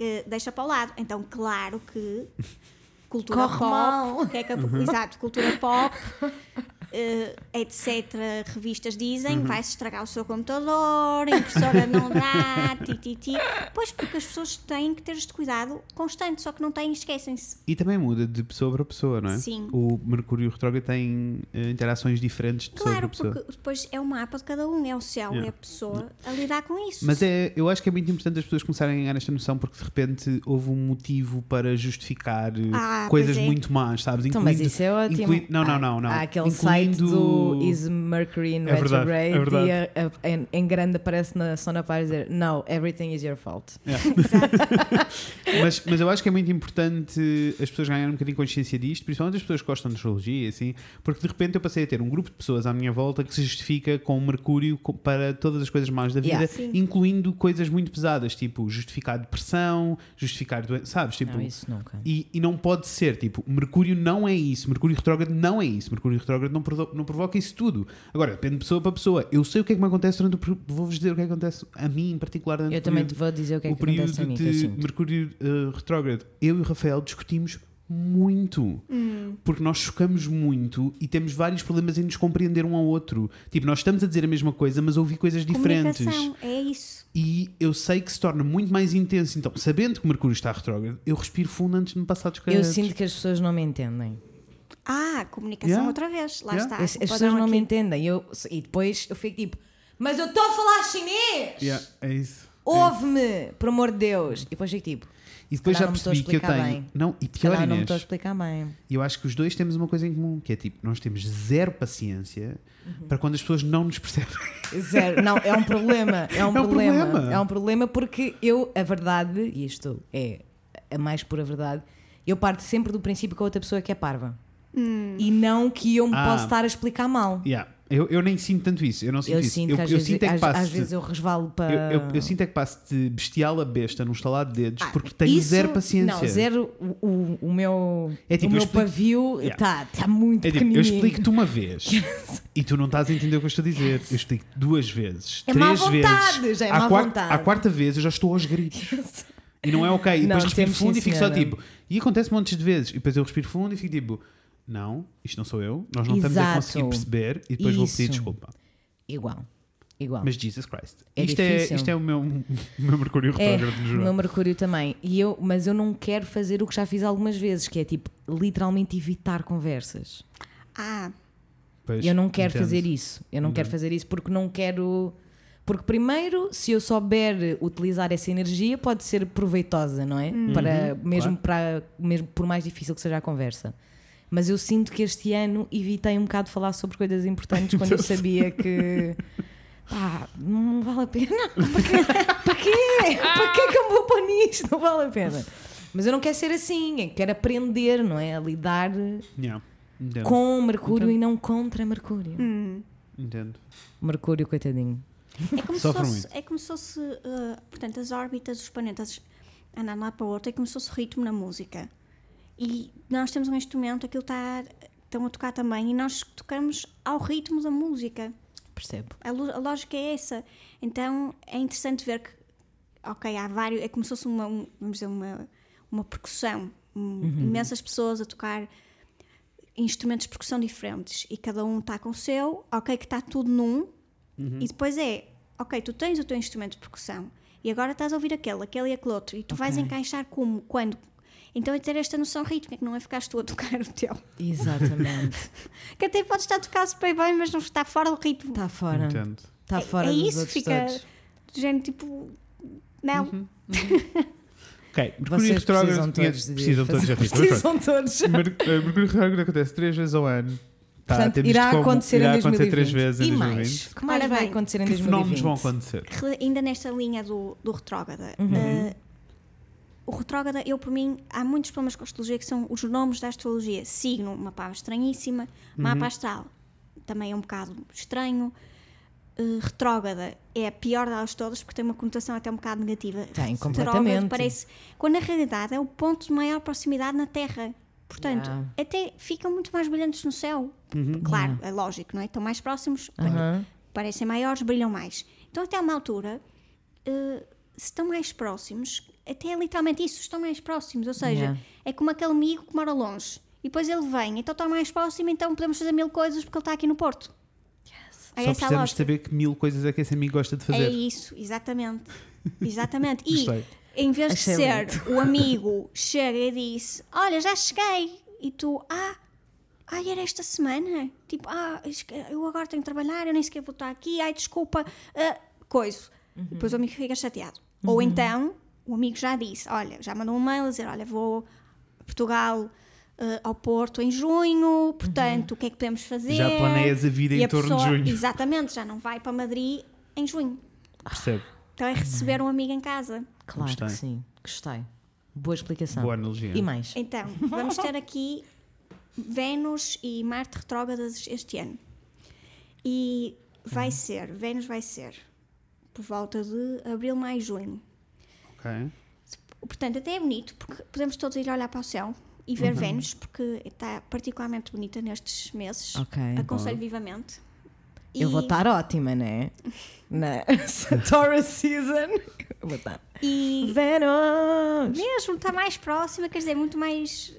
Eh, deixa para o lado. Então, claro que cultura Corre pop, que é que a- exato, cultura pop, eh, etc. Revistas dizem, vai-se estragar o seu computador, a impressora não dá, ti, ti, ti. Pois, porque as pessoas têm que ter este cuidado constante, só que não têm, esquecem-se. E também muda de pessoa para pessoa, não é? Sim. O Mercúrio retrógrado tem eh, interações diferentes de pessoa Claro, para pessoa. porque depois é o mapa de cada um, é o céu, Yeah. é a pessoa a lidar com isso. Mas é, eu acho que é muito importante as pessoas começarem a ganhar esta noção porque de repente houve um motivo para justificar Ah, coisas é. muito más, sabes? Então, mas isso é ótimo. inclui- Não, não, Há- não, não. Há aquele Incluindo- do- do Is Mercury in É verdade, retrograde é verdade. e a- a- em, em grande aparece na Sona Paz dizer No, everything is your fault. mas, mas eu acho que é muito importante as pessoas ganharem um bocadinho de consciência disto, principalmente as pessoas que gostam de astrologia, assim, porque de repente eu passei a ter um grupo de pessoas à minha volta que se justifica com Mercúrio para todas as coisas más da vida, Yeah. Incluindo coisas muito pesadas, tipo justificar depressão, justificar doença, sabes? Tipo, não, isso nunca. E, e não pode ser, tipo, Mercúrio não é isso, Mercúrio retrógrado não é isso, Mercúrio retrógrado não, não provoca isso tudo. Agora, depende de pessoa para pessoa. Eu sei o que é que me acontece durante o período, vou-vos dizer o que é que acontece a mim em particular durante Eu o também te período, vou dizer o que é o que acontece a período mim. que eu de. Mercúrio eh, retrógrado. Eu e o Rafael discutimos muito porque nós chocamos muito e temos vários problemas em nos compreender um ao outro. Tipo, nós estamos a dizer a mesma coisa, mas ouvir coisas diferentes. É isso. E eu sei que se torna muito mais intenso. Então, sabendo que Mercúrio está retrógrado, eu respiro fundo antes de me passar dos Eu sinto que as pessoas não me entendem. Ah, comunicação Yeah. outra vez. Lá Yeah. está. As, as pessoas não me aqui. entendem. Eu, e depois eu fico tipo, mas eu estou a falar chinês! Yeah, é isso. Ouve-me, por amor de Deus! E depois fico tipo, E depois calhar já não me estou a percebi que eu explicar tenho. bem. Não, e se pior, calhar não me Inês, estou a explicar bem. eu acho que os dois temos uma coisa em comum, que é tipo, nós temos zero paciência Uhum. para quando as pessoas não nos percebem. Zero. Não, é um problema. É um, um problema. problema. É um problema porque eu, a verdade, e isto é a mais pura verdade, eu parto sempre do princípio que a outra pessoa é que é parva. E não que eu me Ah. possa estar a explicar mal. Yeah. Eu, eu nem sinto tanto isso. Eu não sinto Eu isso. sinto eu, que às, eu vezes, sinto é que às, vezes eu resvalo para. eu, eu- eu sinto é que passo de bestial a besta num estalar de dedos Ah, porque tenho isso- zero paciência. Não, zero. O, o, meu, É tipo, o eu meu explico- pavio Yeah. está tá muito É tipo, eu explico-te uma vez e tu não estás a entender o que eu estou a dizer. Eu explico duas vezes, É três má vontade, vezes. já é à, má quarta, vontade. à quarta vez eu já estou aos gritos. E não é ok. E Não, depois respiro temos fundo sim, e fico só tipo. E acontece montes de vezes. E depois eu respiro fundo e fico tipo. Não, isto não sou eu. Nós não estamos a Exato. conseguir perceber. E depois vou pedir Isso. desculpa. Igual. Igual. Mas Jesus Christ. É isto, é, isto é o meu, o meu Mercúrio É, retrógrado no o geral. meu Mercúrio também. E eu, mas eu não quero fazer o que já fiz algumas vezes, que é tipo, literalmente evitar conversas. Ah, Pois, eu não quero entendo. fazer isso. Eu não quero Entendo. fazer isso porque não quero. Porque, primeiro, se eu souber utilizar essa energia, pode ser proveitosa, não é? Para, mesmo, para, mesmo por mais difícil que seja a conversa. Mas eu sinto que este ano evitei um bocado de falar sobre coisas importantes quando eu sabia que. Pá, não vale a pena. Para quê? Para quê? Para quê que eu me vou pôr nisto? Não vale a pena. Mas eu não quero ser assim. Quero aprender, não é? A lidar Yeah, Entendo. com Mercúrio e não contra Mercúrio. Entendo. Mercúrio, coitadinho. é como se Sofre fosse, muito. é como se fosse uh, portanto, as órbitas, os planetas andando lá para o outro, é como se fosse ritmo na música. E nós temos um instrumento, aquilo está, estão a tocar também, e nós tocamos ao ritmo da música. Percebo. A, a lógica é essa. Então é interessante ver que, ok, há vários, é como se fosse uma, um- vamos dizer, uma, uma percussão. Um- Imensas pessoas a tocar instrumentos de percussão diferentes e cada um está com o seu, ok, que está tudo num, e depois é, ok, tu tens o teu instrumento de percussão e agora estás a ouvir aquele, aquele e aquele outro, e tu vais Ok. encaixar como, quando. Então é ter esta noção rítmica, que não é ficares tu a tocar o teu. Exatamente. Que até podes estar a tocar super bem, mas não está fora do ritmo. Está fora. Entendo. Está É- fora é dos isso, outros fica- todos. Do género tipo. Não. Uhum. Ok, Mercúrio Vocês retrógrado precisam todos de precisam todos Mercúrio retrógrado acontece três vezes ao ano. Tá, Portanto, temos irá como- acontecer irá em acontecer 2020. três vezes em e 2020. mais? O que mais Ora vai bem, acontecer em Que 2020? fenómenos vão acontecer? Re- Ainda nesta linha do, do retrógrada. Uhum. eh, o retrógrada, eu por mim, há muitos problemas com a astrologia que são os nomes da astrologia. Signo, uma palavra estranhíssima. Uhum. Mapa astral, também é um bocado estranho. Eh, retrógrada é a pior delas todas porque tem uma conotação até um bocado negativa. Tem, completamente. Parece, quando na realidade é o ponto de maior proximidade na Terra. Portanto, Yeah. até ficam muito mais brilhantes no céu. Claro, é lógico, não é? Estão mais próximos, Aham. parecem maiores, brilham mais. Então, até a uma altura, eh, se estão mais próximos, até é literalmente isso, estão mais próximos. Ou seja, Yeah. é como aquele amigo que mora longe. E depois ele vem, então está mais próximo, então podemos fazer mil coisas porque ele está aqui no Porto. É Só essa a precisamos lógica. saber que mil coisas é que esse amigo gosta de É fazer. isso, exatamente. Exatamente. E em vez de Achei ser lindo. o amigo chega e diz: Olha, já cheguei. E tu, ah, ai, era esta semana. Tipo, ah, eu agora tenho que trabalhar, eu nem sequer vou estar aqui, ai, desculpa, ah, coisa. Uhum. Depois o amigo fica chateado. Ou então o amigo já disse: Olha, já mandou um mail a dizer: Olha, vou a Portugal eh, ao Porto em junho, portanto, o que é que podemos fazer? Já planeias a vida E em a torno pessoa- de junho. Exatamente, já não vai para Madrid em junho. Percebe? Então é receber um amigo em casa. Claro Gostei. que sim. Gostei. Boa explicação. Boa analogia. E mais? Então, vamos ter aqui Vênus e Marte retrógradas este ano. E vai ser, Vênus vai ser por volta de abril, maio, junho. Ok. Portanto, até é bonito, porque podemos todos ir olhar para o céu e ver Vênus, porque está particularmente bonita nestes meses. Ok. Aconselho vivamente. Eu E- vou estar ótima, né? Na Taurus season. Eu vou estar. E Vênus! mesmo, está mais próxima, quer dizer, muito mais.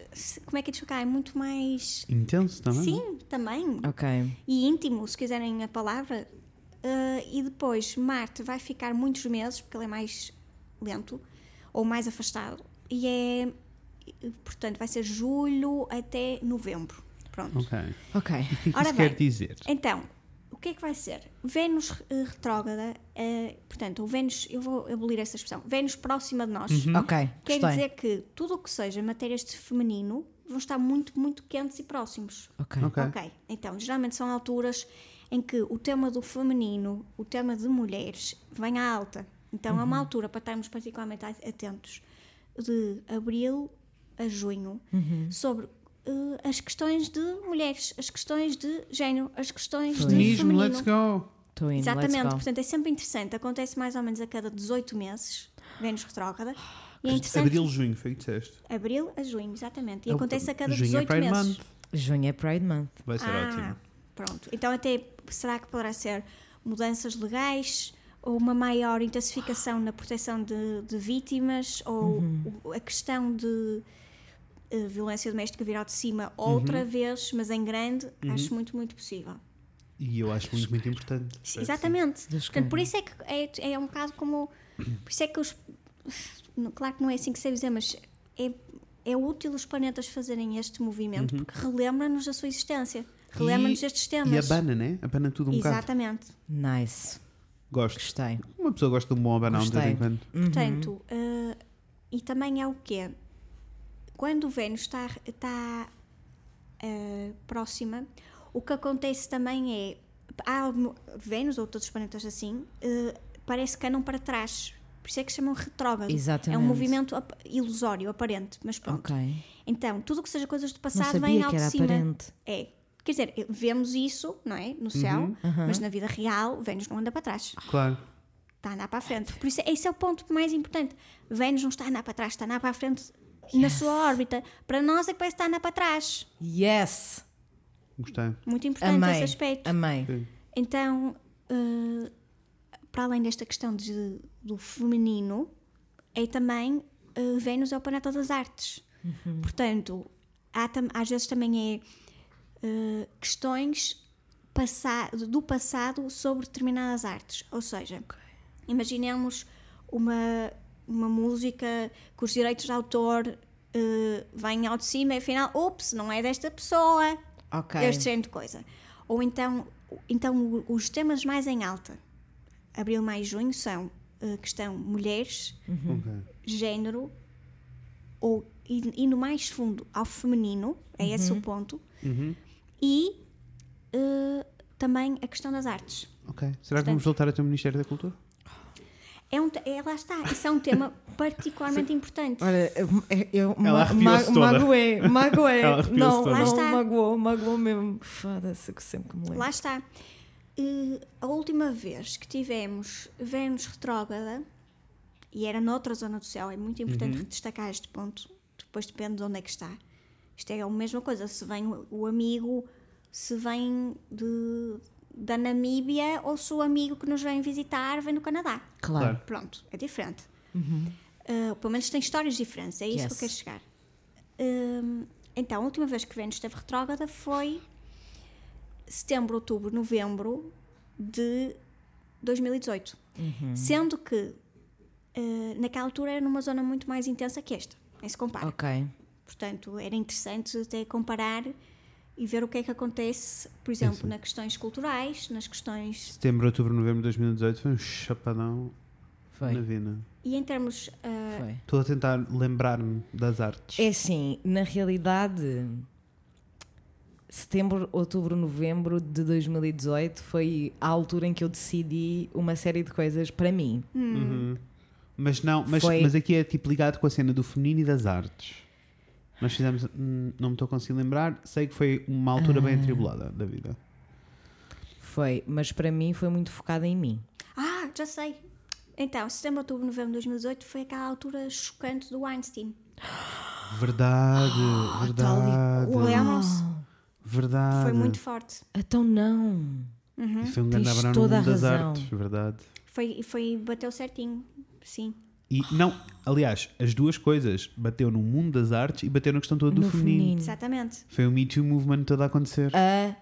Como é que é de explicar? É muito mais. Intenso também? Sim, também. Ok. e íntimo, se quiserem a palavra. Uh, e depois Marte vai ficar muitos meses, porque ele é mais lento ou mais afastado. E é. Portanto, vai ser julho até novembro. Pronto. Ok. Ok. O que é que Ora isso bem. quer dizer? Então, o que é que vai ser? Vênus eh, retrógrada, eh, portanto, o Vênus, eu vou abolir essa expressão, Vênus próxima de nós, Ok. quer Gostei. dizer que tudo o que seja matérias de feminino vão estar muito, muito quentes e próximos. Ok. Ok. Ok, então, geralmente são alturas em que o tema do feminino, o tema de mulheres, vem à alta. Então é uma altura para estarmos particularmente atentos de abril a junho sobre eh, as questões de mulheres, as questões de género, as questões de Feminismo, feminino. let's go! Indo. Exatamente, Let's go. portanto é sempre interessante. Acontece mais ou menos a cada 18 meses, Vênus retrógrada. E é interessante. Abril, junho, foi o que disseste. Abril a junho, exatamente. E É acontece a cada junho 18 é Pride meses. Month. Junho é Pride Month. Vai ser ah, ótimo. Pronto. Então até será que poderá ser mudanças legais uma maior intensificação na proteção de, de vítimas ou o- a questão de eh, violência doméstica vir ao de cima outra vez, mas em grande, acho muito, muito possível. E eu acho muito, muito importante. Sim, Exatamente. Portanto, por isso é que é, é um bocado como. Por isso é que os. Claro que não é assim que sei dizer, mas é, é útil os planetas fazerem este movimento porque relembra-nos da sua existência. Relembra-nos destes temas. E abana, né? Abana tudo um bocado. Exatamente. Nice. Gosto. Gostei. Uma pessoa gosta de um bom abanão de vez em quando. Portanto, eh, e também é o quê? Quando o Vênus está, está eh, próxima, o que acontece também é. Há Vênus ou todos os planetas assim, eh, parece que andam para trás. Por isso é que chamam retrógrado. É Exatamente. um movimento ap- ilusório, aparente, mas pronto. Ok. Então, tudo o que seja coisas do passado vem ao que de cima. aparente. É. Quer dizer, vemos isso, não é? No céu, mas na vida real, Vênus não anda para trás Claro. está a andar para a frente. Por isso, esse é o ponto mais importante. Vênus não está a andar para trás, está a andar para a frente na sua órbita. Para nós é que parece estar a andar para trás. Yes! Gostei. Muito importante Amei. esse aspecto. Amei. Então, eh, para além desta questão de- do feminino, é também eh, Vênus é o planeta das artes. Portanto, há às vezes também é eh, questões passa- do passado sobre determinadas artes. Ou seja, imaginemos uma, uma música cujos direitos de autor eh, vêm ao de cima e afinal, ups, não é desta pessoa Ok. este género de coisa. Ou então, então os temas mais em alta, abril, maio e junho, são a questão mulheres, Ok. género, ou no mais fundo ao feminino, é esse o ponto, e eh, também a questão das artes. Ok. Será que vamos voltar a ter o Ministério da Cultura? É um, é, lá está, isso é um tema particularmente importante. Olha, eu, ma ma magoei, magoei. Não, toda. Lá não, está. magoou, magoou mesmo. Foda-se, que sempre que me lembro. Lá está. Eh, a última vez que tivemos Vênus retrógrada, e era noutra zona do céu, é muito importante destacar este ponto, depois depende de onde é que está. Isto é a mesma coisa, se vem o- amigo, se vem de, da Namíbia ou se o amigo que nos vem visitar vem do Canadá. Claro. Pronto, é diferente. Uh, pelo menos tem histórias diferentes, é isso que Yes. eu quero chegar. Um, então, a última vez que Vênus esteve retrógrada foi setembro, outubro, novembro de 2018. Sendo que uh, naquela altura era numa zona muito mais intensa que esta, nem se compara. Ok. Portanto, era interessante até comparar e ver o que é que acontece, por exemplo, sim. nas questões culturais, nas questões Setembro, outubro, novembro de 2018 foi um chapadão Foi. na vida. E em termos. Foi. Estou a tentar lembrar-me das artes. É assim, na realidade, setembro, outubro, novembro de 2018 foi a altura em que eu decidi uma série de coisas para mim. Uhum. Mas não, mas, Foi- mas aqui é tipo ligado com a cena do feminino e das artes. Nós fizemos, hum, não me estou a conseguir lembrar, sei que foi uma altura Ah. bem atribulada da vida. Foi, mas para mim foi muito focada em mim. Ah, já sei. Então, setembro, outubro, novembro de 2018 foi aquela altura chocante do Einstein. Verdade, Ah, verdade. Lembram-se? verdade. Foi muito forte. Então não. E foi um grande Tens abraço no toda a mundo das razão. artes, verdade. Foi, foi, bateu certinho. Sim. E não, aliás, as duas coisas, bateu no mundo das artes e bateu na questão toda do No feminino. feminino. Exatamente. Foi o Me Too Movement todo a acontecer. A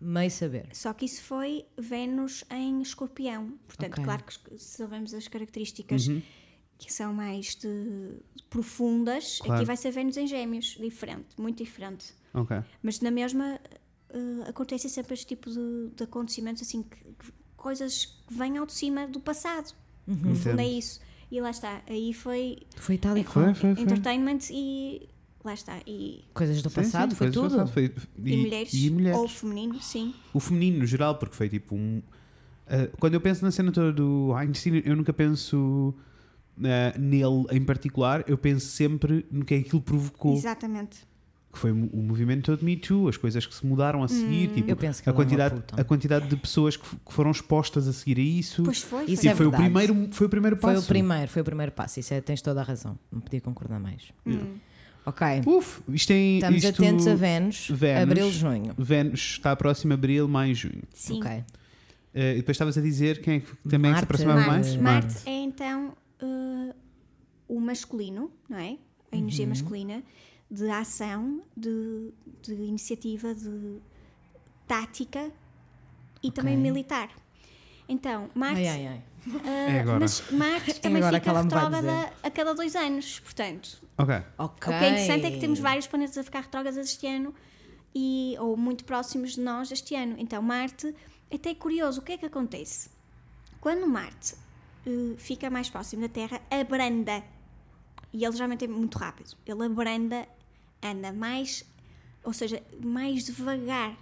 meio saber. Só que isso foi Vênus em escorpião. Portanto, Ok. claro que sabemos as características Uhum. que são mais de, profundas. Claro. Aqui vai ser Vênus em gêmeos. Diferente, muito diferente. Ok. Mas na mesma eh, acontecem sempre este tipo de, de acontecimentos assim, que, que- coisas que vêm ao de cima do passado. No fundo é isso. E lá está. Aí foi Foi tal e Foi, qual. foi, foi. entertainment e lá está. E, Coisas do Sim, passado, sim, foi coisas do tudo. passado, foi- e, e, mulheres, e mulheres. ou feminino, sim. O feminino no geral, porque foi tipo um. ah, quando eu penso na cena toda do Einstein, eu nunca penso ah, nele em particular, eu penso sempre no que é que aquilo provocou. Exatamente. Que foi o movimento todo Me Too, as coisas que se mudaram a seguir, tipo, Eu penso que a, é quantidade, a quantidade de pessoas que, que foram expostas a seguir a isso. Pois foi. Isso foi. e é foi, o verdade. primeiro, foi o primeiro passo. Foi o primeiro, foi o primeiro passo. Isso é, tens toda a razão. Não podia concordar mais. Ok. Uf, isto tem. Estamos isto, atentos a Vênus, Vênus. abril, junho. Vênus está próximo a abril, maio, junho. Sim. Ok. Eh, e depois estavas a dizer quem é que também é que se Marte. aproximava Marte, mais? Marte é então eh, o masculino, não é? A energia Uhum. masculina de ação, de, de iniciativa, de tática e também militar. Então, Marte. Ai, ai, ai. eh, É agora. Mas Marte também agora que fica retrógrada a cada dois anos, portanto. Ok. Ok. O que é interessante é que temos vários planetas a ficar retrógrados este ano e, ou muito próximos de nós este ano. Então, Marte, até é curioso, o que é que acontece? Quando Marte eh, fica mais próximo da Terra, abranda. E ele geralmente é muito rápido. Ele abranda, anda mais, ou seja, mais devagar.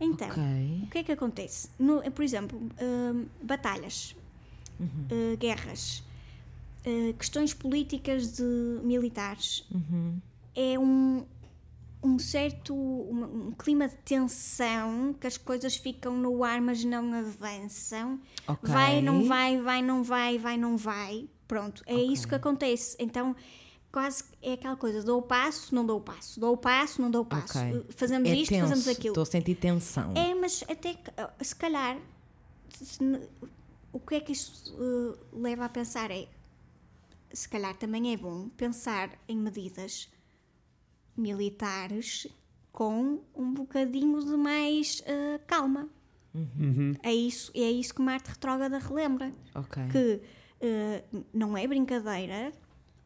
Então, Ok. o que é que acontece? No- por exemplo, hum, batalhas, uh, guerras, uh, questões políticas de militares, é um, um certo um, um clima de tensão que as coisas ficam no ar, mas não avançam. Ok. Vai, não vai, vai, não vai, vai, não vai. Pronto, é isso que acontece. Então, quase é aquela coisa: dou o passo, não dou o passo, dou o passo, não dou o passo. Ok. Uh, Fazemos É isto, tenso. fazemos aquilo. Estou a sentir tensão. É, mas até que, se calhar se o que é que isso uh, leva a pensar é se calhar também é bom pensar em medidas militares com um bocadinho de mais uh, calma. É isso, é isso que Marte retrógrada relembra. Ok. Que uh, não é brincadeira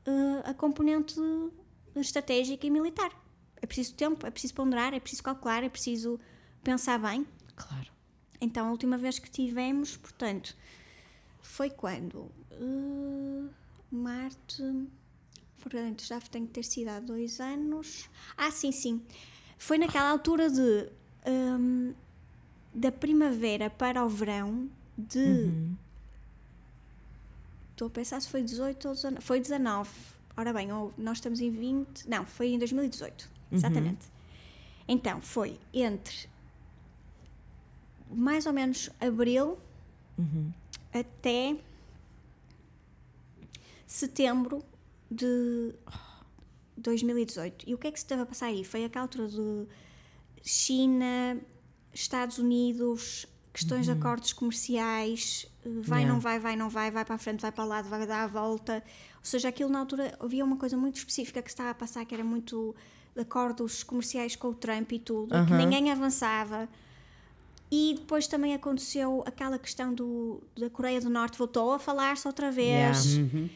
uh, a componente estratégica e militar. É preciso tempo, é preciso ponderar, é preciso calcular, é preciso pensar bem. Claro. Então, a última vez que tivemos, portanto, foi quando? Uh, Marte. Portanto, já tem que ter sido há dois anos. Ah, sim, sim. Foi naquela altura de. hum, da primavera para o verão de. Estou a pensar se foi 18 ou 19. Foi 19. Ora bem, ou nós estamos em 20. Não, foi em 2018. Exatamente. Então, foi entre mais ou menos abril até setembro de 2018. E o que é que se estava a passar aí? Foi aquela altura de China, Estados Unidos, questões de acordos comerciais, eh, vai, Yeah. não vai, vai, não vai, vai para a frente, vai para o lado, vai dar a volta. Ou seja, aquilo na altura havia uma coisa muito específica que estava a passar, que era muito de acordos comerciais com o Trump e tudo, e que ninguém avançava. E depois também aconteceu aquela questão do, da Coreia do Norte, voltou a falar-se outra vez, Yeah.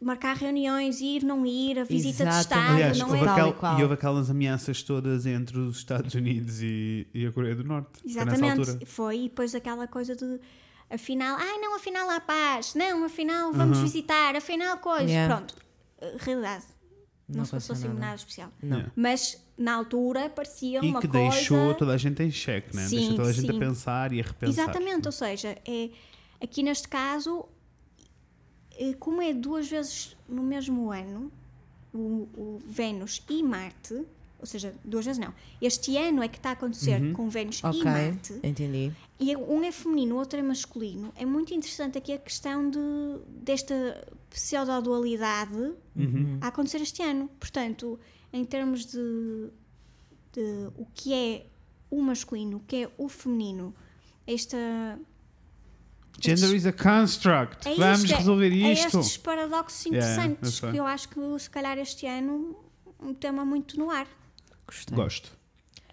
Marcar reuniões, ir, não ir, a visita de Exatamente. Estado, Aliás, não houve é? Tal e aquel- qual. e houve aquelas ameaças todas entre os Estados Unidos e, e a Coreia do Norte. Foi nessa Exatamente, foi. E depois aquela coisa de Afinal, ai não, afinal há paz. Não, afinal vamos visitar. Afinal, coisa. Yeah. Pronto. Uh, Realidade. Não, Não se passou assim nada. nada especial. Não. Mas na altura parecia E uma que coisa. deixou toda a gente em xeque, né? Sim, Deixou toda a gente sim. a pensar e a repensar. Exatamente, ou seja, é, aqui neste caso, como é duas vezes no mesmo ano, o, o Vênus e Marte, ou seja, duas vezes não, este ano é que está a acontecer Uhum. com Vênus Ok, e Marte, entendi. e um é feminino, o outro é masculino, é muito interessante aqui a questão de, desta pseudo-dualidade a acontecer este ano. Portanto, em termos de, de o que é o masculino, o que é o feminino, esta. Gender is a construct. É Vamos isto, é- resolver é estes paradoxos Yeah, eu interessantes sei. que eu acho que se calhar este ano um tema muito no ar. Gostei. Gosto.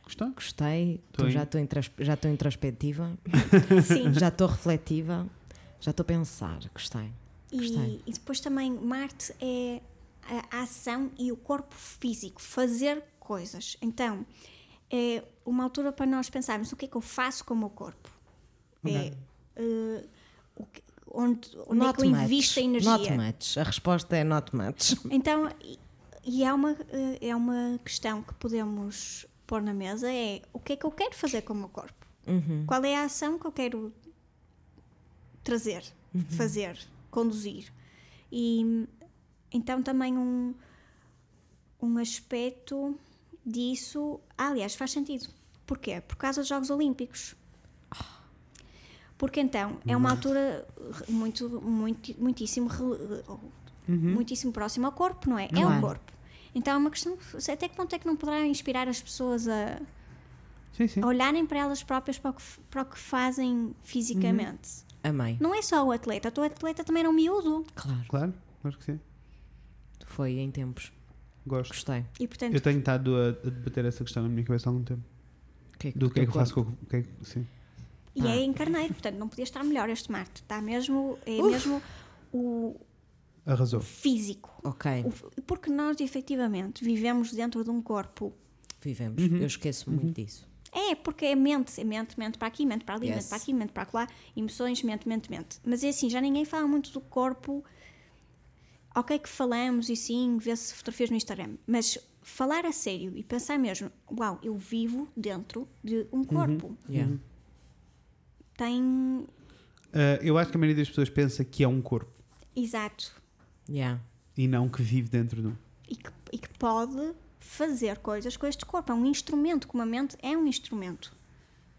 Gostou? Gostei. Já estou intros- já estou introspectiva, Sim. já estou refletiva, já estou a pensar. Gostei. Gostei. E, e depois também Marte é a ação e o corpo físico, fazer coisas. Então, é uma altura para nós pensarmos o que é que eu faço com o meu corpo. É, que- onde onde é Not que eu much. invisto a Not energia. much. A resposta é not much. Então, e, e é, uma, eh, é uma questão que podemos pôr na mesa, é o que é que eu quero fazer com o meu corpo? Uhum. Qual é a ação que eu quero trazer, Uhum. fazer, conduzir? E então também um, um aspecto disso, ah, aliás, faz sentido. Porquê? Por causa dos Jogos Olímpicos. Porque então é uma altura muito, muito, muitíssimo, rele- muitíssimo próxima ao corpo, não é? É Claro. o corpo. Então é uma questão, até que ponto é que não poderá inspirar as pessoas a, Sim, sim. a olharem para elas próprias para o que, para o que fazem fisicamente. Amei. Não é só o atleta, o atleta também era um miúdo. Claro. Claro, claro que sim. Foi em tempos. Gosto. Gostei. E portanto, Eu tenho estado a, a debater essa questão na minha cabeça há algum tempo. O que é Do que é que eu teu faço com o que é que- Sim. E é em carneiro, portanto não podia estar melhor este Marte. Está mesmo, é mesmo o Arrasou. físico. Ok, O porque nós efetivamente vivemos dentro de um corpo. vivemos. Uhum. Eu esqueço muito disso. É, porque é mente, é mente, mente para aqui, mente para ali, Yes. mente para aqui, mente para lá, emoções, mente, mente, mente. Mas é assim, já ninguém fala muito do corpo. Ok que falamos e sim, vê-se fotografias no Instagram, mas falar a sério e pensar mesmo, uau, eu vivo dentro de um corpo. Yeah. Uhum. Tem. Ah, eu acho que a maioria das pessoas pensa que é um corpo Exato. Yeah. e não que vive dentro de um. E que, e que pode fazer coisas com este corpo. É um instrumento, como a mente é um instrumento.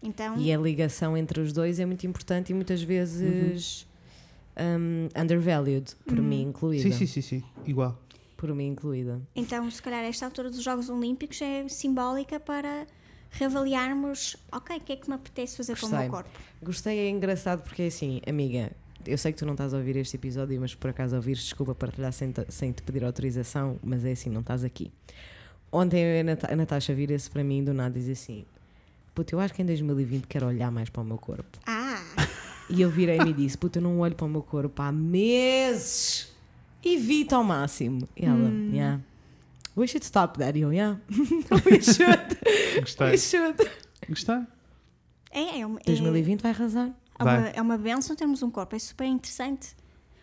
Então, E a ligação entre os dois é muito importante e muitas vezes um, undervalued, por mim incluída. Sim, sim, sim, sim. Igual. Por mim incluída. então, se calhar, esta altura dos Jogos Olímpicos é simbólica para reavaliarmos, ok, o que é que me apetece fazer com o Gostei. meu corpo? Gostei, é engraçado porque é assim, amiga, eu sei que tu não estás a ouvir este episódio, mas por acaso ouvires, desculpa partilhar sem, te- sem te pedir autorização, mas é assim, não estás aqui. Ontem a Natasha vira-se para mim do nada e diz assim: Puta, eu acho que em 2020 quero olhar mais para o meu corpo. Ah, E eu virei-me e disse: Puta, eu não olho para o meu corpo há meses. Evita ao máximo. E ela, Hum. yeah. We should stop that, eu, yeah. We should. Gostei. We should. Gostei. é, é, uma, é, 2020 vai arrasar. é uma, Vai. é uma benção termos um corpo, é super interessante.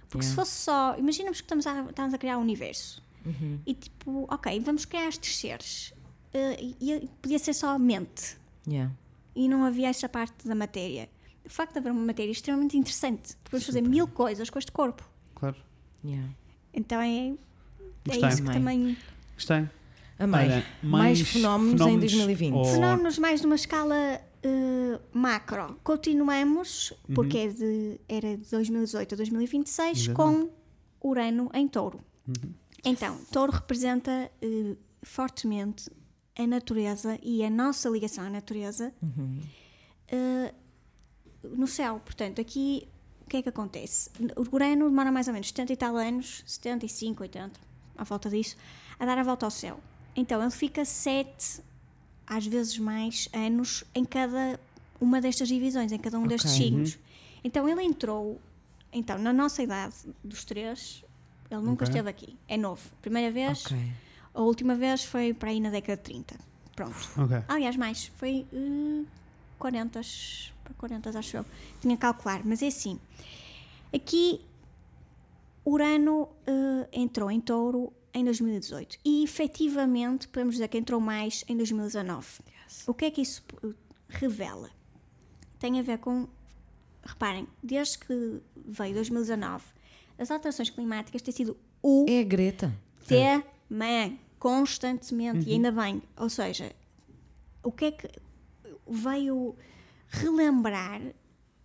Porque se Yeah. fosse só, imaginamos que estamos a, estamos a criar um universo Uhum. e tipo, ok, vamos criar estes seres eh, e, e podia ser só a mente Yeah. e não havia esta parte da matéria. O facto de haver uma matéria é extremamente interessante, podemos fazer mil coisas com este corpo. Claro. Yeah. Então é, é Gostei. isso que também. Gostei. Amei. Olha, mais, fenómenos, em 2020. ou- Fenómenos mais numa escala eh, macro. Continuamos, porque é de, era de 2018 a 2026, Exatamente. com Urano em touro. Então, touro representa eh, fortemente a natureza e a nossa ligação à natureza eh, no céu. Portanto, aqui o que é que acontece? O Urano demora mais ou menos 70 e tal anos, 75, 80, à volta disso, a dar a volta ao céu. Então, ele fica 7, às vezes mais, anos em cada uma destas divisões, em cada um destes Ok. signos. Então, ele entrou, então, na nossa idade dos três, ele nunca Ok. esteve aqui. É novo. Primeira vez, Ok. a última vez foi para aí na década de 30. Pronto. Aliás, mais, foi eh, 40, para 40 acho eu. Tinha que calcular, mas é assim. Aqui Urano eh, entrou em touro em 2018 e efetivamente podemos dizer que entrou mais em 2019. O que é que isso eh, revela? Tem a ver com, reparem, desde que veio 2019, as alterações climáticas têm sido o É a Greta. tema constantemente e ainda bem. Ou seja, o que é que veio relembrar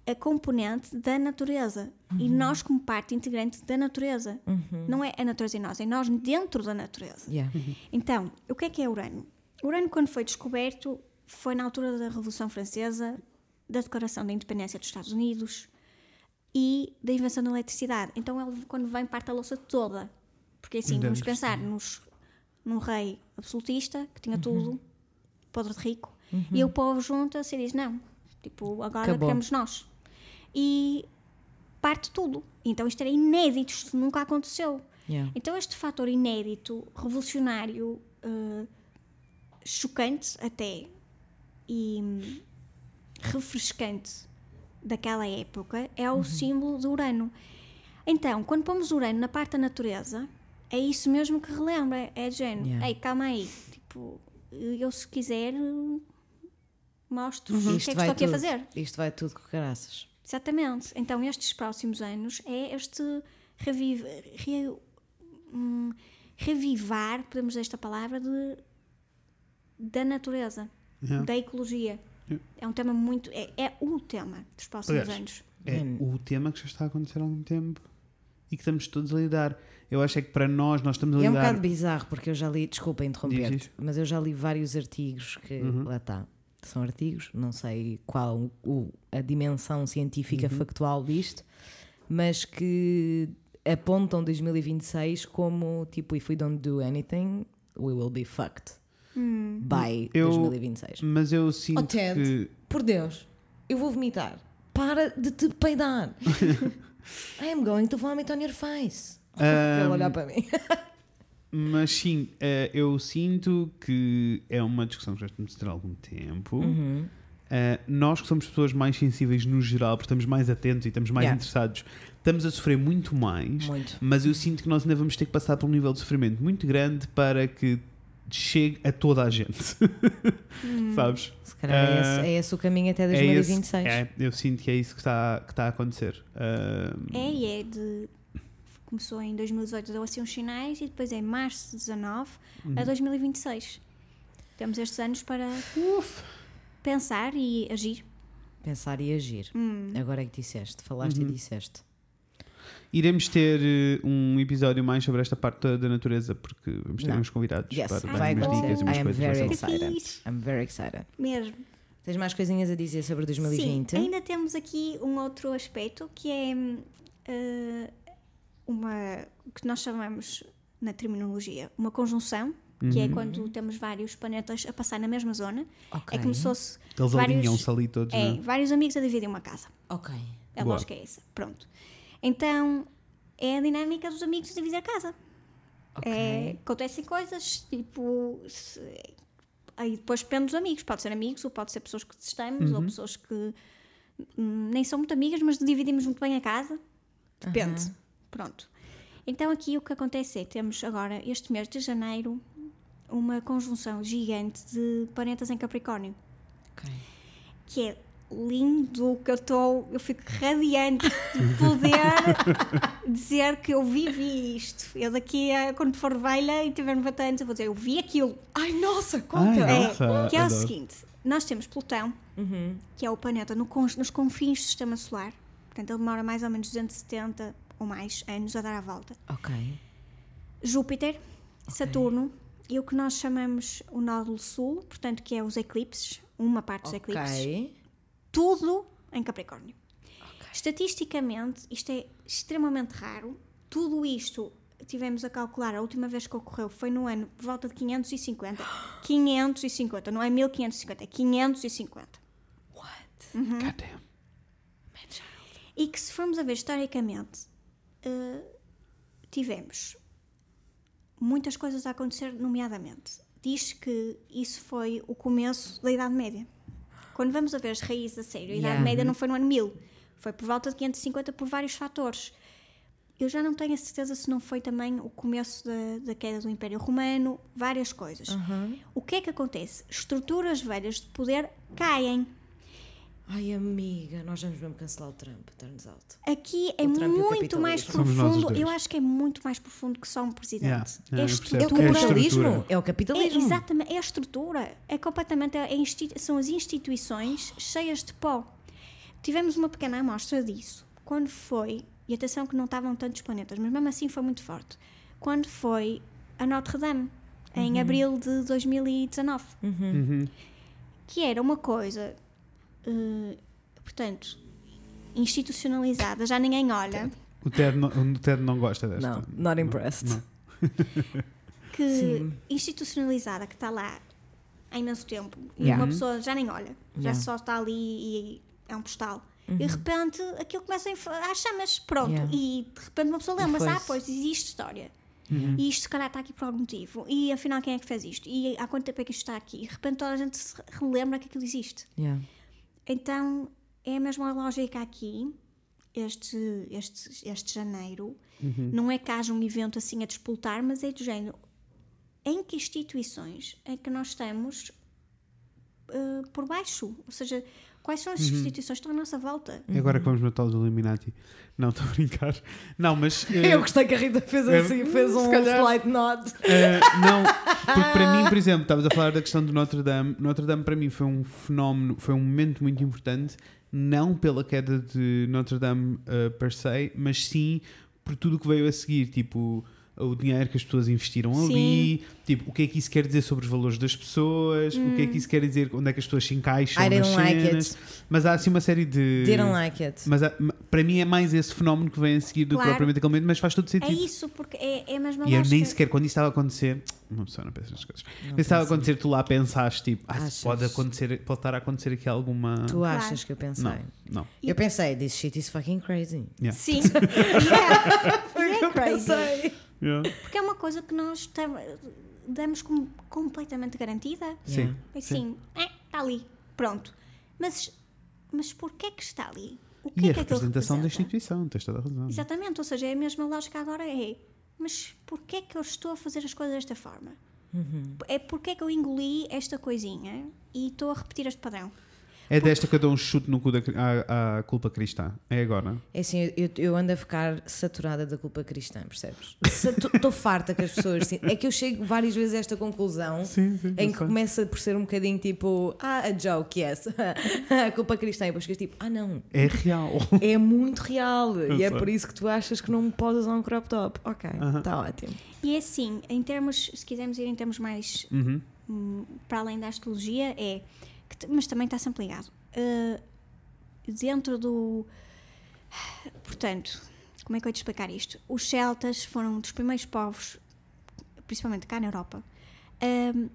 a componente da natureza e nós como parte integrante da natureza. Não é a natureza em nós, é nós dentro da natureza. Yeah. Então, o que é que é Urano? Urano, quando foi descoberto, foi na altura da Revolução Francesa, da Declaração da Independência dos Estados Unidos e da invenção da eletricidade. Então, ele, quando vem, parte a louça toda. Porque assim, vamos pensar nos, num rei absolutista que tinha tudo, podre de rico, e o povo junta-se e diz: Não, tipo, agora Acabou. queremos nós. E parte tudo. Então, isto era inédito, isto nunca aconteceu. Yeah. Então, este fator inédito, revolucionário, eh, chocante até e refrescante daquela época é o símbolo de Urano. Então, quando pomos Urano na parte da natureza, é isso mesmo que relembra. É de género, Yeah. ei, calma aí. Tipo, eu se quiser mostro o que é que estou aqui a tudo. fazer. Isto vai tudo com caraças. Exatamente. Então, estes próximos anos é este reviv- re- hum, revivar, podemos dizer esta palavra, de, da natureza, Yeah. da ecologia. Yeah. É um tema muito. É, é o tema dos próximos Aliás, anos. É Hum. o tema que já está a acontecer há algum tempo e que estamos todos a lidar. Eu acho é que para nós, nós estamos a É um lidar. bocado bizarro porque eu já li, desculpa interromper-te, isso. mas eu já li vários artigos que Uhum. lá está. São artigos, não sei qual o, a dimensão científica Uhum. factual disto, mas que apontam 2026 como tipo, if we don't do anything, we will be fucked by Eu- 2026. Mas eu sinto Oh, Ted. que. Por Deus, eu vou vomitar. Para de te peidar. I am going to vomit on your face. Ele Ahm, olhar para mim. Mas sim, eh, eu sinto que é uma discussão que já estamos a ter há algum tempo. Uhum. Eh, nós que somos pessoas mais sensíveis no geral, porque estamos mais atentos e estamos mais Yeah. interessados, estamos a sofrer muito mais. Muito. Mas eu sinto que nós ainda vamos ter que passar por um nível de sofrimento muito grande para que chegue a toda a gente. Sabes? Se calhar é, Ah, esse, é esse o caminho até É esse- 2026. É, eu sinto que é isso que está, que está a acontecer. Ah, É e é de. Começou em 2018, deu assim uns sinais, e depois é março de 19 Uhum. a 2026. Temos estes anos para pensar e agir. Pensar e agir. Hum. Agora é que disseste, falaste Uhum. e disseste. Iremos ter eh, um episódio mais sobre esta parte da, natureza, porque vamos ter Não. uns convidados Yes, para vai dar umas dicas e umas I am coisas. very excited. I'm very excited. Mesmo. Tens mais coisinhas a dizer sobre 2020? Sim, ainda temos aqui um outro aspecto que é eh, uma o que nós chamamos na terminologia uma conjunção, que Uhum. é quando temos vários planetas a passar na mesma zona. Ok. É como se fosse Eles vários, alinham-se ali todos. é, né? vários amigos a dividir uma casa. Ok. A Boa. lógica é essa. Pronto. Então, é a dinâmica dos amigos a dividir a casa. Ok. É, acontecem coisas, tipo. se- aí depois depende dos amigos. Pode ser amigos, ou pode ser pessoas que estamos, Uhum. ou pessoas que hum, nem são muito amigas, mas dividimos muito bem a casa. Depende. Pronto. Então, aqui o que acontece é: temos agora, este mês de janeiro, uma conjunção gigante de planetas em Capricórnio Ok. que é lindo, que eu estou, eu fico radiante de poder dizer que eu vivi isto. Eu daqui a quando for velha e tiver 90 anos, eu vou dizer, eu vi aquilo. Ai, nossa, Ai, conta! Nossa, que é o seguinte: nós temos Plutão, Uhum. que é o planeta no nos confins do sistema solar, portanto, ele demora mais ou menos 270 ou mais anos a dar a volta. Ok. Júpiter, Saturno e o que nós chamamos o nódulo sul, portanto, que é os eclipses, uma parte dos eclipses Ok. tudo em Capricórnio. Estatisticamente, isto é extremamente raro. Tudo isto tivemos a calcular, a última vez que ocorreu foi no ano por volta de 550. 550, não é 1550, é 550. What? God damn. E que se formos a ver historicamente, eh, tivemos muitas coisas a acontecer, nomeadamente. Diz que isso foi o começo da Idade Média. quando vamos a ver as raízes a sério, a Yeah. Idade Média não foi no ano 1000, foi por volta de 550 por vários fatores. Eu já não tenho a certeza se não foi também o começo da, da queda do Império Romano, várias coisas. O que é que acontece? Estruturas velhas de poder caem. Ai, amiga, nós vamos mesmo cancelar o Trump, turns out. Aqui é muito mais profundo. Eu acho que é muito mais profundo que só um presidente. Yeah, é yeah, a eu percebo. É o estrutura. É a capitalismo. estrutura. É o É, capitalismo. exatamente, é a estrutura. É completamente. é são as instituições cheias de pó. Tivemos uma pequena amostra disso quando foi, e atenção que não estavam tantos planetas, mas mesmo assim foi muito forte. Quando foi a Notre Dame, em abril de 2019. Que era uma coisa, eh, portanto, institucionalizada, já ninguém olha. O Ted não, o Ted não gosta desta. Não, not impressed. não. que Sim. institucionalizada que está lá há imenso tempo e Yeah. uma pessoa já nem olha, já Yeah. só está ali e é um postal. E de repente aquilo começa a chamas, pronto. Yeah. E de repente uma pessoa E lembra-se, ah, pois existe história. E isto se calhar está aqui por algum motivo. E afinal quem é que fez isto? E há quanto tempo é que isto está aqui? E de repente toda a gente se relembra que aquilo existe. Yeah. Então é a mesma lógica aqui. Este, este, este janeiro não é que haja um evento assim a despoltar, mas é do género em que instituições é que nós estamos eh, por baixo? Ou seja, quais são as instituições que estão à nossa volta? É agora que vamos matar os Illuminati. Não, estou a brincar. Não, mas. eh, Eu gostei que a Rita fez É, assim, fez um slight nod. Eh, não, porque para mim, por exemplo, estavas a falar da questão de Notre Dame. Notre Dame para mim foi um fenómeno, foi um momento muito importante, não pela queda de Notre Dame eh, per se, mas sim por tudo o que veio a seguir, tipo o dinheiro que as pessoas investiram Sim. ali, tipo o que é que isso quer dizer sobre os valores das pessoas, o que é que isso quer dizer, onde é que as pessoas se encaixam I nas like cenas. it. Mas há assim uma série de. Didn't like it. Mas há- para mim é mais esse fenómeno que vem a seguir do Claro. que propriamente aquele momento, mas faz todo É sentido. isso, porque é, é a mesma E eu nem sequer, quando isso estava a acontecer, uma pessoa não pensa nas coisas. Quando isso estava a acontecer, tu lá pensaste, tipo, ah, pode, acontecer, pode estar a acontecer aqui alguma. Tu achas que eu pensei? Não, não. Eu pensei, this shit is fucking crazy. Yeah. Sim. yeah. É crazy. Yeah. Porque é uma coisa que nós damos como completamente garantida. Sim. Assim, está ali, pronto. Mas, mas porquê que está ali? O que E é a que aquilo representação da instituição, tens toda a razão. Exatamente, ou seja, é a mesma lógica agora é, mas porquê que eu estou a fazer as coisas desta forma? É porque que eu engoli esta coisinha e estou a repetir este padrão. É desta que eu dou um chute no cu da à, à culpa cristã. É agora. É assim, eu, eu ando a ficar saturada da culpa cristã, percebes? Estou farta que as pessoas. sim- É que eu chego várias vezes a esta conclusão Sim, sim, em eu que sei. começa por ser um bocadinho tipo, ah, a joke, yes. a culpa cristã. E depois ficas tipo, ah, não, É real. é muito real. e é sei. por isso que tu achas que não podes usar um crop top. Ok, está ótimo. E é assim, em termos, se quisermos ir em termos mais Uhum. hum, para além da astrologia, é, que mas também está sempre ligado. Uh, dentro do. Portanto, como é que eu ia te explicar isto? Os celtas foram dos primeiros povos, principalmente cá na Europa, um,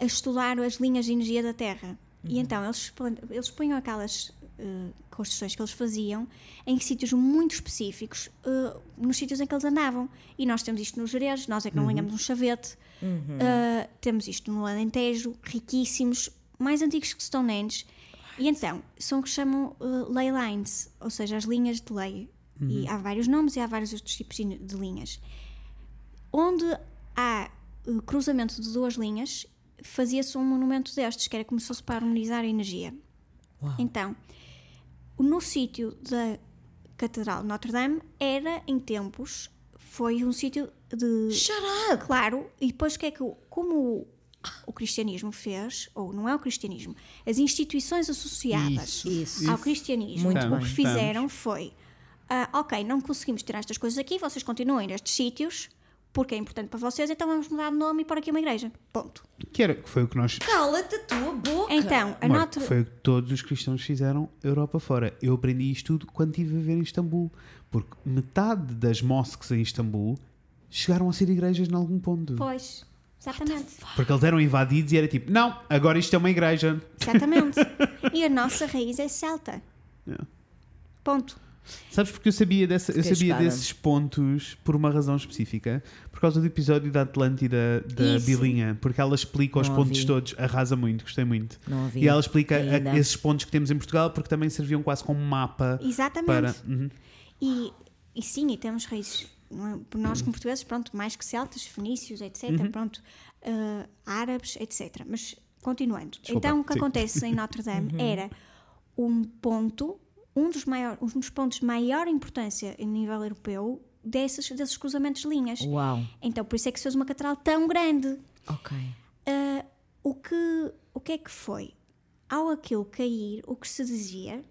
a estudar as linhas de energia da Terra. E então eles, eles punham aquelas uh, construções que eles faziam em sítios muito específicos, uh, nos sítios em que eles andavam. E nós temos isto nos Jerez, nós é que não ligamos um chavete. Uh, temos isto no Alentejo, riquíssimos, mais antigos que Stonehenge. E então, são o que chamam uh, ley lines, ou seja, as linhas de lei. E há vários nomes e há vários outros tipos de de linhas. Onde há uh, cruzamento de duas linhas, fazia-se um monumento destes, que era como se fosse para harmonizar a energia. Então, no sítio da Catedral de Notre Dame era, em tempos, foi um sítio de Shut up! Claro, e depois o que é que, como o, cristianismo fez, ou não é o cristianismo, as instituições associadas Isso, Isso. ao cristianismo, Muito o que fizeram foi, ah, ok, não conseguimos tirar estas coisas aqui, vocês continuem nestes sítios, porque é importante para vocês, então vamos mudar de nome e pôr aqui uma igreja. Ponto. Que, era, que foi o que nós. Cala-te a tua boca! Então, a Notre... Foi o que todos os cristãos fizeram Europa fora. Eu aprendi isto tudo quando estive a viver em Istambul. Porque metade das mosques em Istambul chegaram a ser igrejas em algum ponto. Pois, exatamente. Porque eles eram invadidos e era tipo, não, agora isto é uma igreja. Exatamente. e a nossa raiz é celta. Yeah. Ponto. Sabes porque eu sabia, dessa, eu sabia desses pontos por uma razão específica? Por causa do episódio da Atlântida da Isso. Bilinha, porque ela explica os Não pontos ouvi. todos, arrasa muito, gostei muito. Não ouvi. E ela explica a- esses pontos que temos em Portugal, porque também serviam quase como mapa Exatamente. para. Uhum. E, e sim, e temos raízes? Por nós como portugueses, pronto, mais que celtas, fenícios, etc., Uhum. pronto, eh, árabes, etc. Mas continuando. Desculpa, então o que sim. acontece em Notre Dame era um ponto, um dos, maior, um dos pontos de maior importância em nível europeu desses, desses cruzamentos de linhas. Uau. Então por isso é que se fez uma catedral tão grande. Ok. Ah, o, que, o que é que foi? Ao aquilo cair, o que se dizia,